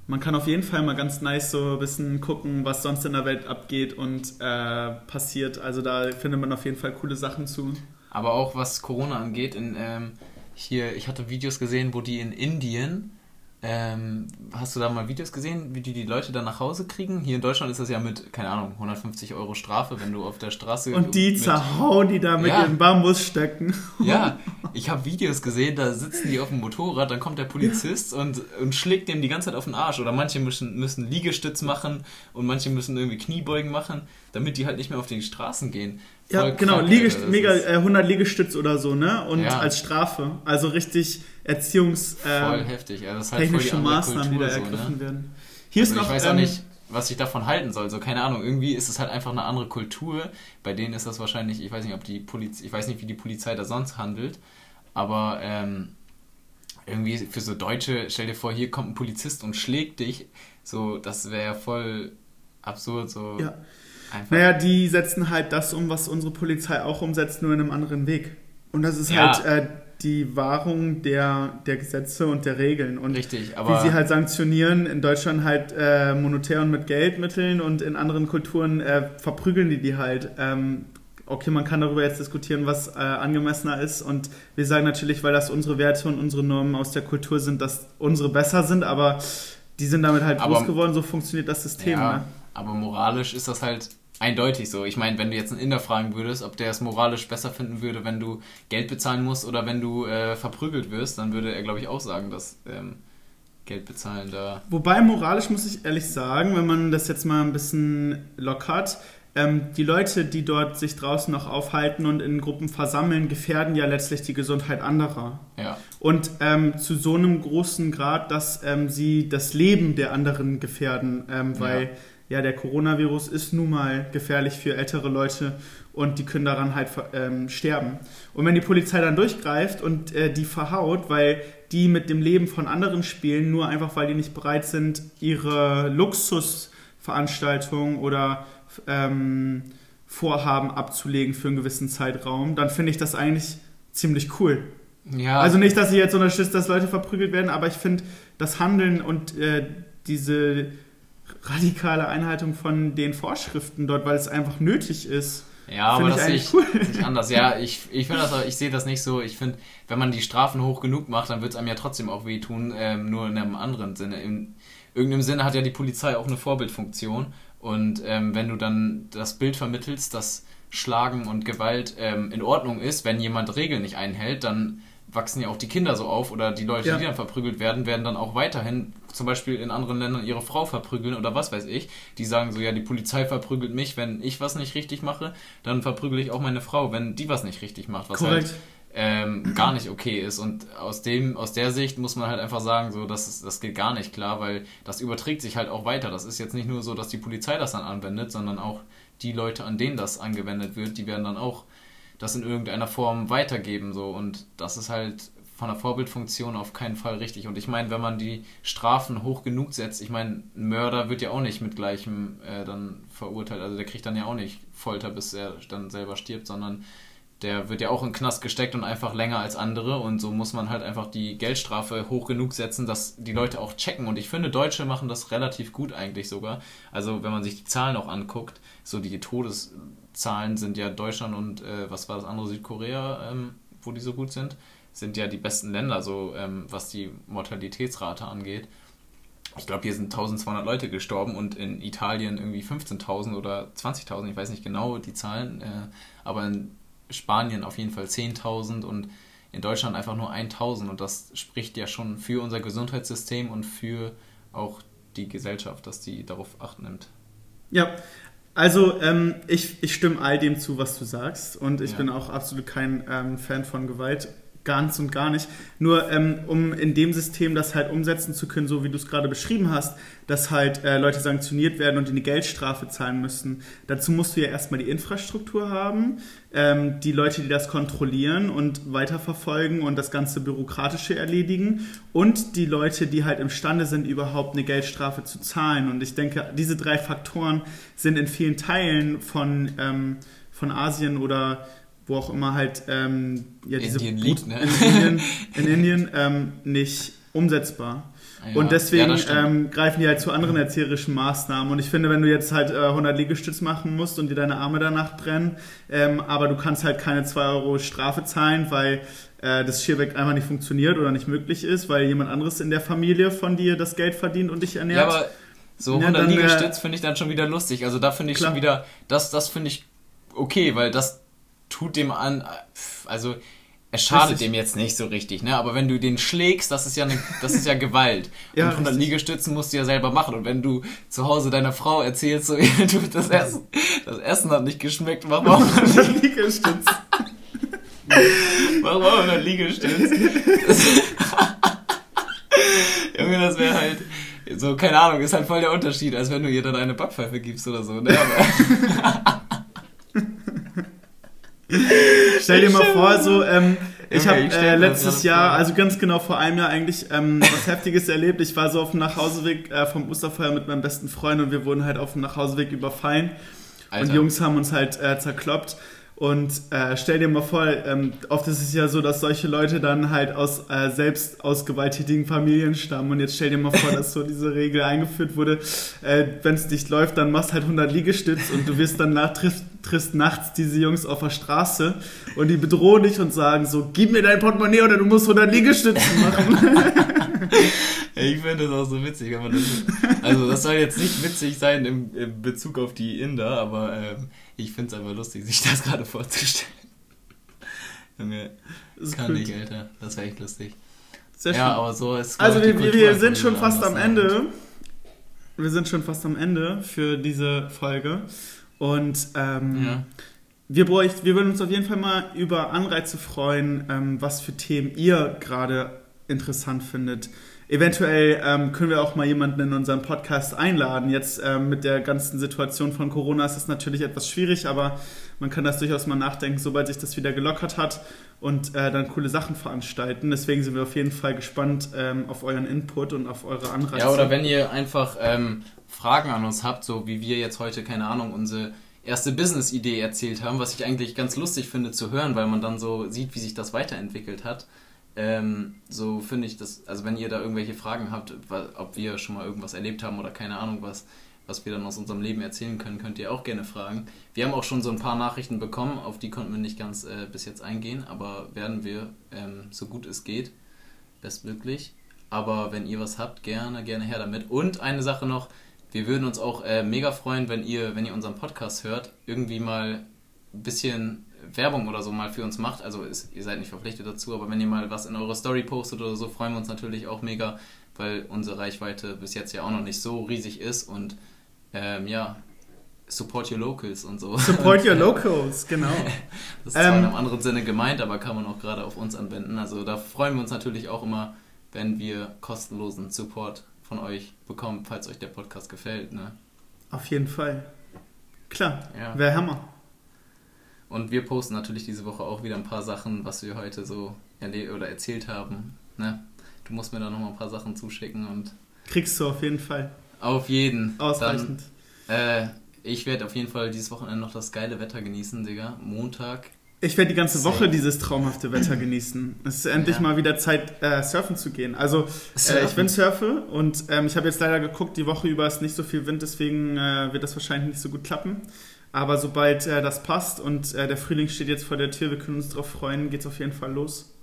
man kann auf jeden Fall mal ganz nice so ein bisschen gucken, was sonst in der Welt abgeht und äh, passiert. Also da findet man auf jeden Fall coole Sachen zu. Aber auch was Corona angeht, in, ähm, hier, ich hatte Videos gesehen, wo die in Indien ähm, hast du da mal Videos gesehen, wie die die Leute dann nach Hause kriegen? Hier in Deutschland ist das ja mit, keine Ahnung, 150 Euro Strafe, wenn du auf der Straße. Und die mit, zerhauen die da mit ja, ihren Bambusstöcken. Ja, ich habe Videos gesehen, da sitzen die auf dem Motorrad, dann kommt der Polizist ja. und, und schlägt dem die ganze Zeit auf den Arsch. Oder manche müssen, müssen Liegestütz machen und manche müssen irgendwie Kniebeugen machen, damit die halt nicht mehr auf die Straßen gehen. Voll ja, genau, Liegest mega, äh, 100 Liegestütz oder so, ne? Und ja. als Strafe. Also richtig Erziehungs... Äh, voll heftig, ja, das halt voll die Maßnahmen, Kultur, die da ergriffen so, ne? werden. Hier also ist noch, ich weiß ähm, auch nicht, was ich davon halten soll. So, keine Ahnung, irgendwie ist es halt einfach eine andere Kultur. Bei denen ist das wahrscheinlich, ich weiß nicht, ob die Polizei, ich weiß nicht, wie die Polizei da sonst handelt, aber ähm, irgendwie für so Deutsche, stell dir vor, hier kommt ein Polizist und schlägt dich. So, das wäre ja voll absurd. So. Ja. Einfach. Naja, die setzen halt das um, was unsere Polizei auch umsetzt, nur in einem anderen Weg. Und das ist ja. halt äh, die Wahrung der, der Gesetze und der Regeln. Und Richtig, aber. Wie sie halt sanktionieren, in Deutschland halt äh, monetär und mit Geldmitteln und in anderen Kulturen äh, verprügeln die die halt. Ähm, okay, man kann darüber jetzt diskutieren, was äh, angemessener ist. Und wir sagen natürlich, weil das unsere Werte und unsere Normen aus der Kultur sind, dass unsere besser sind, aber die sind damit halt aber, groß geworden, so funktioniert das System. Ja, ne? Aber moralisch ist das halt eindeutig so. Ich meine, wenn du jetzt einen Inder fragen würdest, ob der es moralisch besser finden würde, wenn du Geld bezahlen musst oder wenn du äh, verprügelt wirst, dann würde er, glaube ich, auch sagen, dass ähm, Geld bezahlen da. Wobei moralisch muss ich ehrlich sagen, wenn man das jetzt mal ein bisschen lockert, ähm, die Leute, die dort sich draußen noch aufhalten und in Gruppen versammeln, gefährden ja letztlich die Gesundheit anderer. Ja. Und ähm, zu so einem großen Grad, dass ähm, sie das Leben der anderen gefährden, ähm, weil ja ja, der Coronavirus ist nun mal gefährlich für ältere Leute und die können daran halt ähm, sterben. Und wenn die Polizei dann durchgreift und äh, die verhaut, weil die mit dem Leben von anderen spielen, nur einfach weil die nicht bereit sind, ihre Luxusveranstaltungen oder ähm, Vorhaben abzulegen für einen gewissen Zeitraum, dann finde ich das eigentlich ziemlich cool. Ja. Also nicht, dass ich jetzt unterstütze, dass Leute verprügelt werden, aber ich finde das Handeln und äh, diese radikale Einhaltung von den Vorschriften dort, weil es einfach nötig ist. Ja, aber das sehe ich cool. nicht anders. Ja, ich, ich das, ich sehe das nicht so. Ich finde, wenn man die Strafen hoch genug macht, dann wird es einem ja trotzdem auch wehtun, ähm, nur in einem anderen Sinne. In irgendeinem Sinne hat ja die Polizei auch eine Vorbildfunktion. Und ähm, wenn du dann das Bild vermittelst, dass Schlagen und Gewalt ähm, in Ordnung ist, wenn jemand Regeln nicht einhält, dann wachsen ja auch die Kinder so auf oder die Leute, ja. die dann verprügelt werden, werden dann auch weiterhin zum Beispiel in anderen Ländern ihre Frau verprügeln oder was weiß ich. Die sagen so, ja, die Polizei verprügelt mich, wenn ich was nicht richtig mache, dann verprügele ich auch meine Frau, wenn die was nicht richtig macht, was Korrekt. halt ähm, gar nicht okay ist. Und aus dem, aus der Sicht muss man halt einfach sagen, so, das, ist, das geht gar nicht klar, weil das überträgt sich halt auch weiter. Das ist jetzt nicht nur so, dass die Polizei das dann anwendet, sondern auch die Leute, an denen das angewendet wird, die werden dann auch das in irgendeiner Form weitergeben. So. Und das ist halt von der Vorbildfunktion auf keinen Fall richtig. Und ich meine, wenn man die Strafen hoch genug setzt, ich meine, ein Mörder wird ja auch nicht mit gleichem äh, dann verurteilt. Also der kriegt dann ja auch nicht Folter, bis er dann selber stirbt, sondern der wird ja auch in den Knast gesteckt und einfach länger als andere und so muss man halt einfach die Geldstrafe hoch genug setzen, dass die Leute auch checken und ich finde, Deutsche machen das relativ gut eigentlich sogar. Also wenn man sich die Zahlen auch anguckt, so die Todeszahlen sind ja Deutschland und äh, was war das andere, Südkorea, ähm, wo die so gut sind, sind ja die besten Länder, so ähm, was die Mortalitätsrate angeht. Ich glaube, hier sind 1200 Leute gestorben und in Italien irgendwie 15.000 oder 20.000, ich weiß nicht genau die Zahlen, äh, aber in Spanien auf jeden Fall 10.000 und in Deutschland einfach nur 1.000 und das spricht ja schon für unser Gesundheitssystem und für auch die Gesellschaft, dass die darauf Acht nimmt. Ja, also ähm, ich, ich stimme all dem zu, was du sagst und ich ja. bin auch absolut kein ähm, Fan von Gewalt ganz und gar nicht. Nur ähm, um in dem System das halt umsetzen zu können, so wie du es gerade beschrieben hast, dass halt äh, Leute sanktioniert werden und eine Geldstrafe zahlen müssen. Dazu musst du ja erstmal die Infrastruktur haben, ähm, die Leute, die das kontrollieren und weiterverfolgen und das ganze Bürokratische erledigen und die Leute, die halt imstande sind, überhaupt eine Geldstrafe zu zahlen. Und ich denke, diese drei Faktoren sind in vielen Teilen von, ähm, von Asien oder wo auch immer halt ähm, ja, diese Indien liegt, ne? in Indien, in Indien ähm, nicht umsetzbar. Ja, und deswegen ja, ähm, greifen die halt zu anderen erzieherischen Maßnahmen. Und ich finde, wenn du jetzt halt äh, 100 Liegestütz machen musst und dir deine Arme danach brennen, ähm, aber du kannst halt keine 2 Euro Strafe zahlen, weil äh, das schierweg einfach nicht funktioniert oder nicht möglich ist, weil jemand anderes in der Familie von dir das Geld verdient und dich ernährt. Ja, aber so 100 ja, Liegestütz äh, finde ich dann schon wieder lustig. Also da finde ich klar. schon wieder, das, das finde ich okay, weil das tut dem an, also es schadet dem jetzt nicht so richtig, ne? Aber wenn du den schlägst, das ist ja eine, das ist ja Gewalt. ja, und 100 Liegestützen musst du ja selber machen. Und wenn du zu Hause deiner Frau erzählst, so, du, das, Essen, das Essen hat nicht geschmeckt, mach mal 100 Liegestützen. mach mal 100 Liegestützen. Junge, das wäre halt, so, keine Ahnung, ist halt voll der Unterschied, als wenn du ihr dann eine Backpfeife gibst oder so, ne? Aber Stell dir mal vor, so, ähm, ich habe äh, letztes Jahr, also ganz genau vor einem Jahr eigentlich ähm, was Heftiges erlebt. Ich war so auf dem Nachhauseweg äh, vom Osterfeuer mit meinem besten Freund und wir wurden halt auf dem Nachhauseweg überfallen. Alter. Und die Jungs haben uns halt äh, zerkloppt. Und äh, stell dir mal vor, ähm, oft ist es ja so, dass solche Leute dann halt aus äh, selbst aus gewalttätigen Familien stammen. Und jetzt stell dir mal vor, dass so diese Regel eingeführt wurde, äh, wenn es nicht läuft, dann machst halt 100 Liegestütz und du wirst dann nach, triffst, triffst nachts diese Jungs auf der Straße und die bedrohen dich und sagen so, gib mir dein Portemonnaie oder du musst 100 Liegestützen machen. ich finde das auch so witzig. Aber das, also das soll jetzt nicht witzig sein im, im Bezug auf die Inder, aber... Ähm, ich finde es einfach lustig, sich das gerade vorzustellen. Junge, das kann nicht, Alter. Das wäre echt lustig. Sehr ja, schön. aber so ist Also wir, wir sind schon fast am Ende. Wir sind schon fast am Ende für diese Folge. Und ähm, ja. wir, bräucht, wir würden uns auf jeden Fall mal über Anreize freuen, ähm, was für Themen ihr gerade interessant findet. Eventuell ähm, können wir auch mal jemanden in unseren Podcast einladen. Jetzt ähm, mit der ganzen Situation von Corona ist es natürlich etwas schwierig, aber man kann das durchaus mal nachdenken, sobald sich das wieder gelockert hat und äh, dann coole Sachen veranstalten. Deswegen sind wir auf jeden Fall gespannt ähm, auf euren Input und auf eure Anreize. Ja, oder wenn ihr einfach ähm, Fragen an uns habt, so wie wir jetzt heute, keine Ahnung, unsere erste Business-Idee erzählt haben, was ich eigentlich ganz lustig finde zu hören, weil man dann so sieht, wie sich das weiterentwickelt hat. Ähm, so finde ich das, also wenn ihr da irgendwelche Fragen habt, ob wir schon mal irgendwas erlebt haben oder keine Ahnung was, was wir dann aus unserem Leben erzählen können, könnt ihr auch gerne fragen. Wir haben auch schon so ein paar Nachrichten bekommen, auf die konnten wir nicht ganz äh, bis jetzt eingehen, aber werden wir ähm, so gut es geht, bestmöglich. Aber wenn ihr was habt, gerne, gerne her damit. Und eine Sache noch, wir würden uns auch äh, mega freuen, wenn ihr, wenn ihr unseren Podcast hört, irgendwie mal ein bisschen Werbung oder so mal für uns macht, also ist, ihr seid nicht verpflichtet dazu, aber wenn ihr mal was in eure Story postet oder so, freuen wir uns natürlich auch mega, weil unsere Reichweite bis jetzt ja auch noch nicht so riesig ist und ähm, ja, support your locals und so. Support your locals, genau. das ist zwar ähm, in einem anderen Sinne gemeint, aber kann man auch gerade auf uns anwenden. Also da freuen wir uns natürlich auch immer, wenn wir kostenlosen Support von euch bekommen, falls euch der Podcast gefällt. Ne? Auf jeden Fall. Klar, ja. wäre Hammer. Und wir posten natürlich diese Woche auch wieder ein paar Sachen, was wir heute so erlebt oder erzählt haben. Ne? Du musst mir da nochmal ein paar Sachen zuschicken und. Kriegst du auf jeden Fall. Auf jeden. Ausreichend. Dann, äh, ich werde auf jeden Fall dieses Wochenende noch das geile Wetter genießen, Digga. Montag Ich werde die ganze Woche dieses traumhafte Wetter genießen. Es ist endlich ja. mal wieder Zeit, äh, surfen zu gehen. Also, äh, ich bin surfe und ähm, ich habe jetzt leider geguckt, die Woche über ist nicht so viel Wind, deswegen äh, wird das wahrscheinlich nicht so gut klappen. Aber sobald äh, das passt und äh, der Frühling steht jetzt vor der Tür, wir können uns darauf freuen, geht es auf jeden Fall los.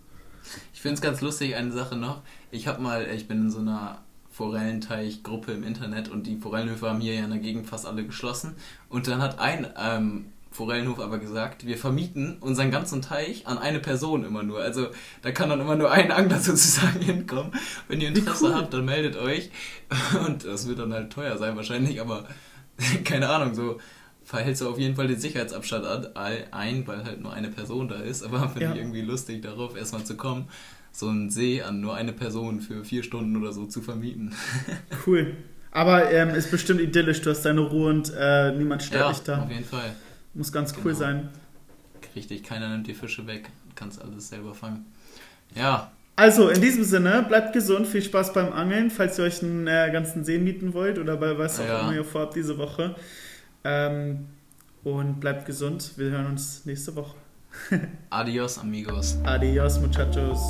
Ich finde es ganz lustig, eine Sache noch. Ich habe mal, ich bin in so einer Forellenteichgruppe im Internet und die Forellenhöfe haben hier ja in der Gegend fast alle geschlossen. Und dann hat ein ähm, Forellenhof aber gesagt, wir vermieten unseren ganzen Teich an eine Person immer nur. Also da kann dann immer nur ein Angler sozusagen hinkommen. Wenn ihr Interesse cool. habt, dann meldet euch. Und das wird dann halt teuer sein wahrscheinlich, aber keine Ahnung, so verhältst du auf jeden Fall den Sicherheitsabstand ein, weil halt nur eine Person da ist. Aber finde ja. ich irgendwie lustig, darauf erstmal zu kommen, so einen See an nur eine Person für vier Stunden oder so zu vermieten. Cool. Aber ähm, ist bestimmt idyllisch, du hast deine Ruhe und äh, niemand stört ja, dich da. auf jeden Fall. Muss ganz genau. cool sein. Richtig, keiner nimmt die Fische weg. Du kannst alles selber fangen. Ja. Also, in diesem Sinne, bleibt gesund, viel Spaß beim Angeln, falls ihr euch einen äh, ganzen See mieten wollt oder bei was auch ja. immer ihr vorhabt diese Woche. Ähm, und bleibt gesund. Wir hören uns nächste Woche. Adios, amigos. Adios, muchachos.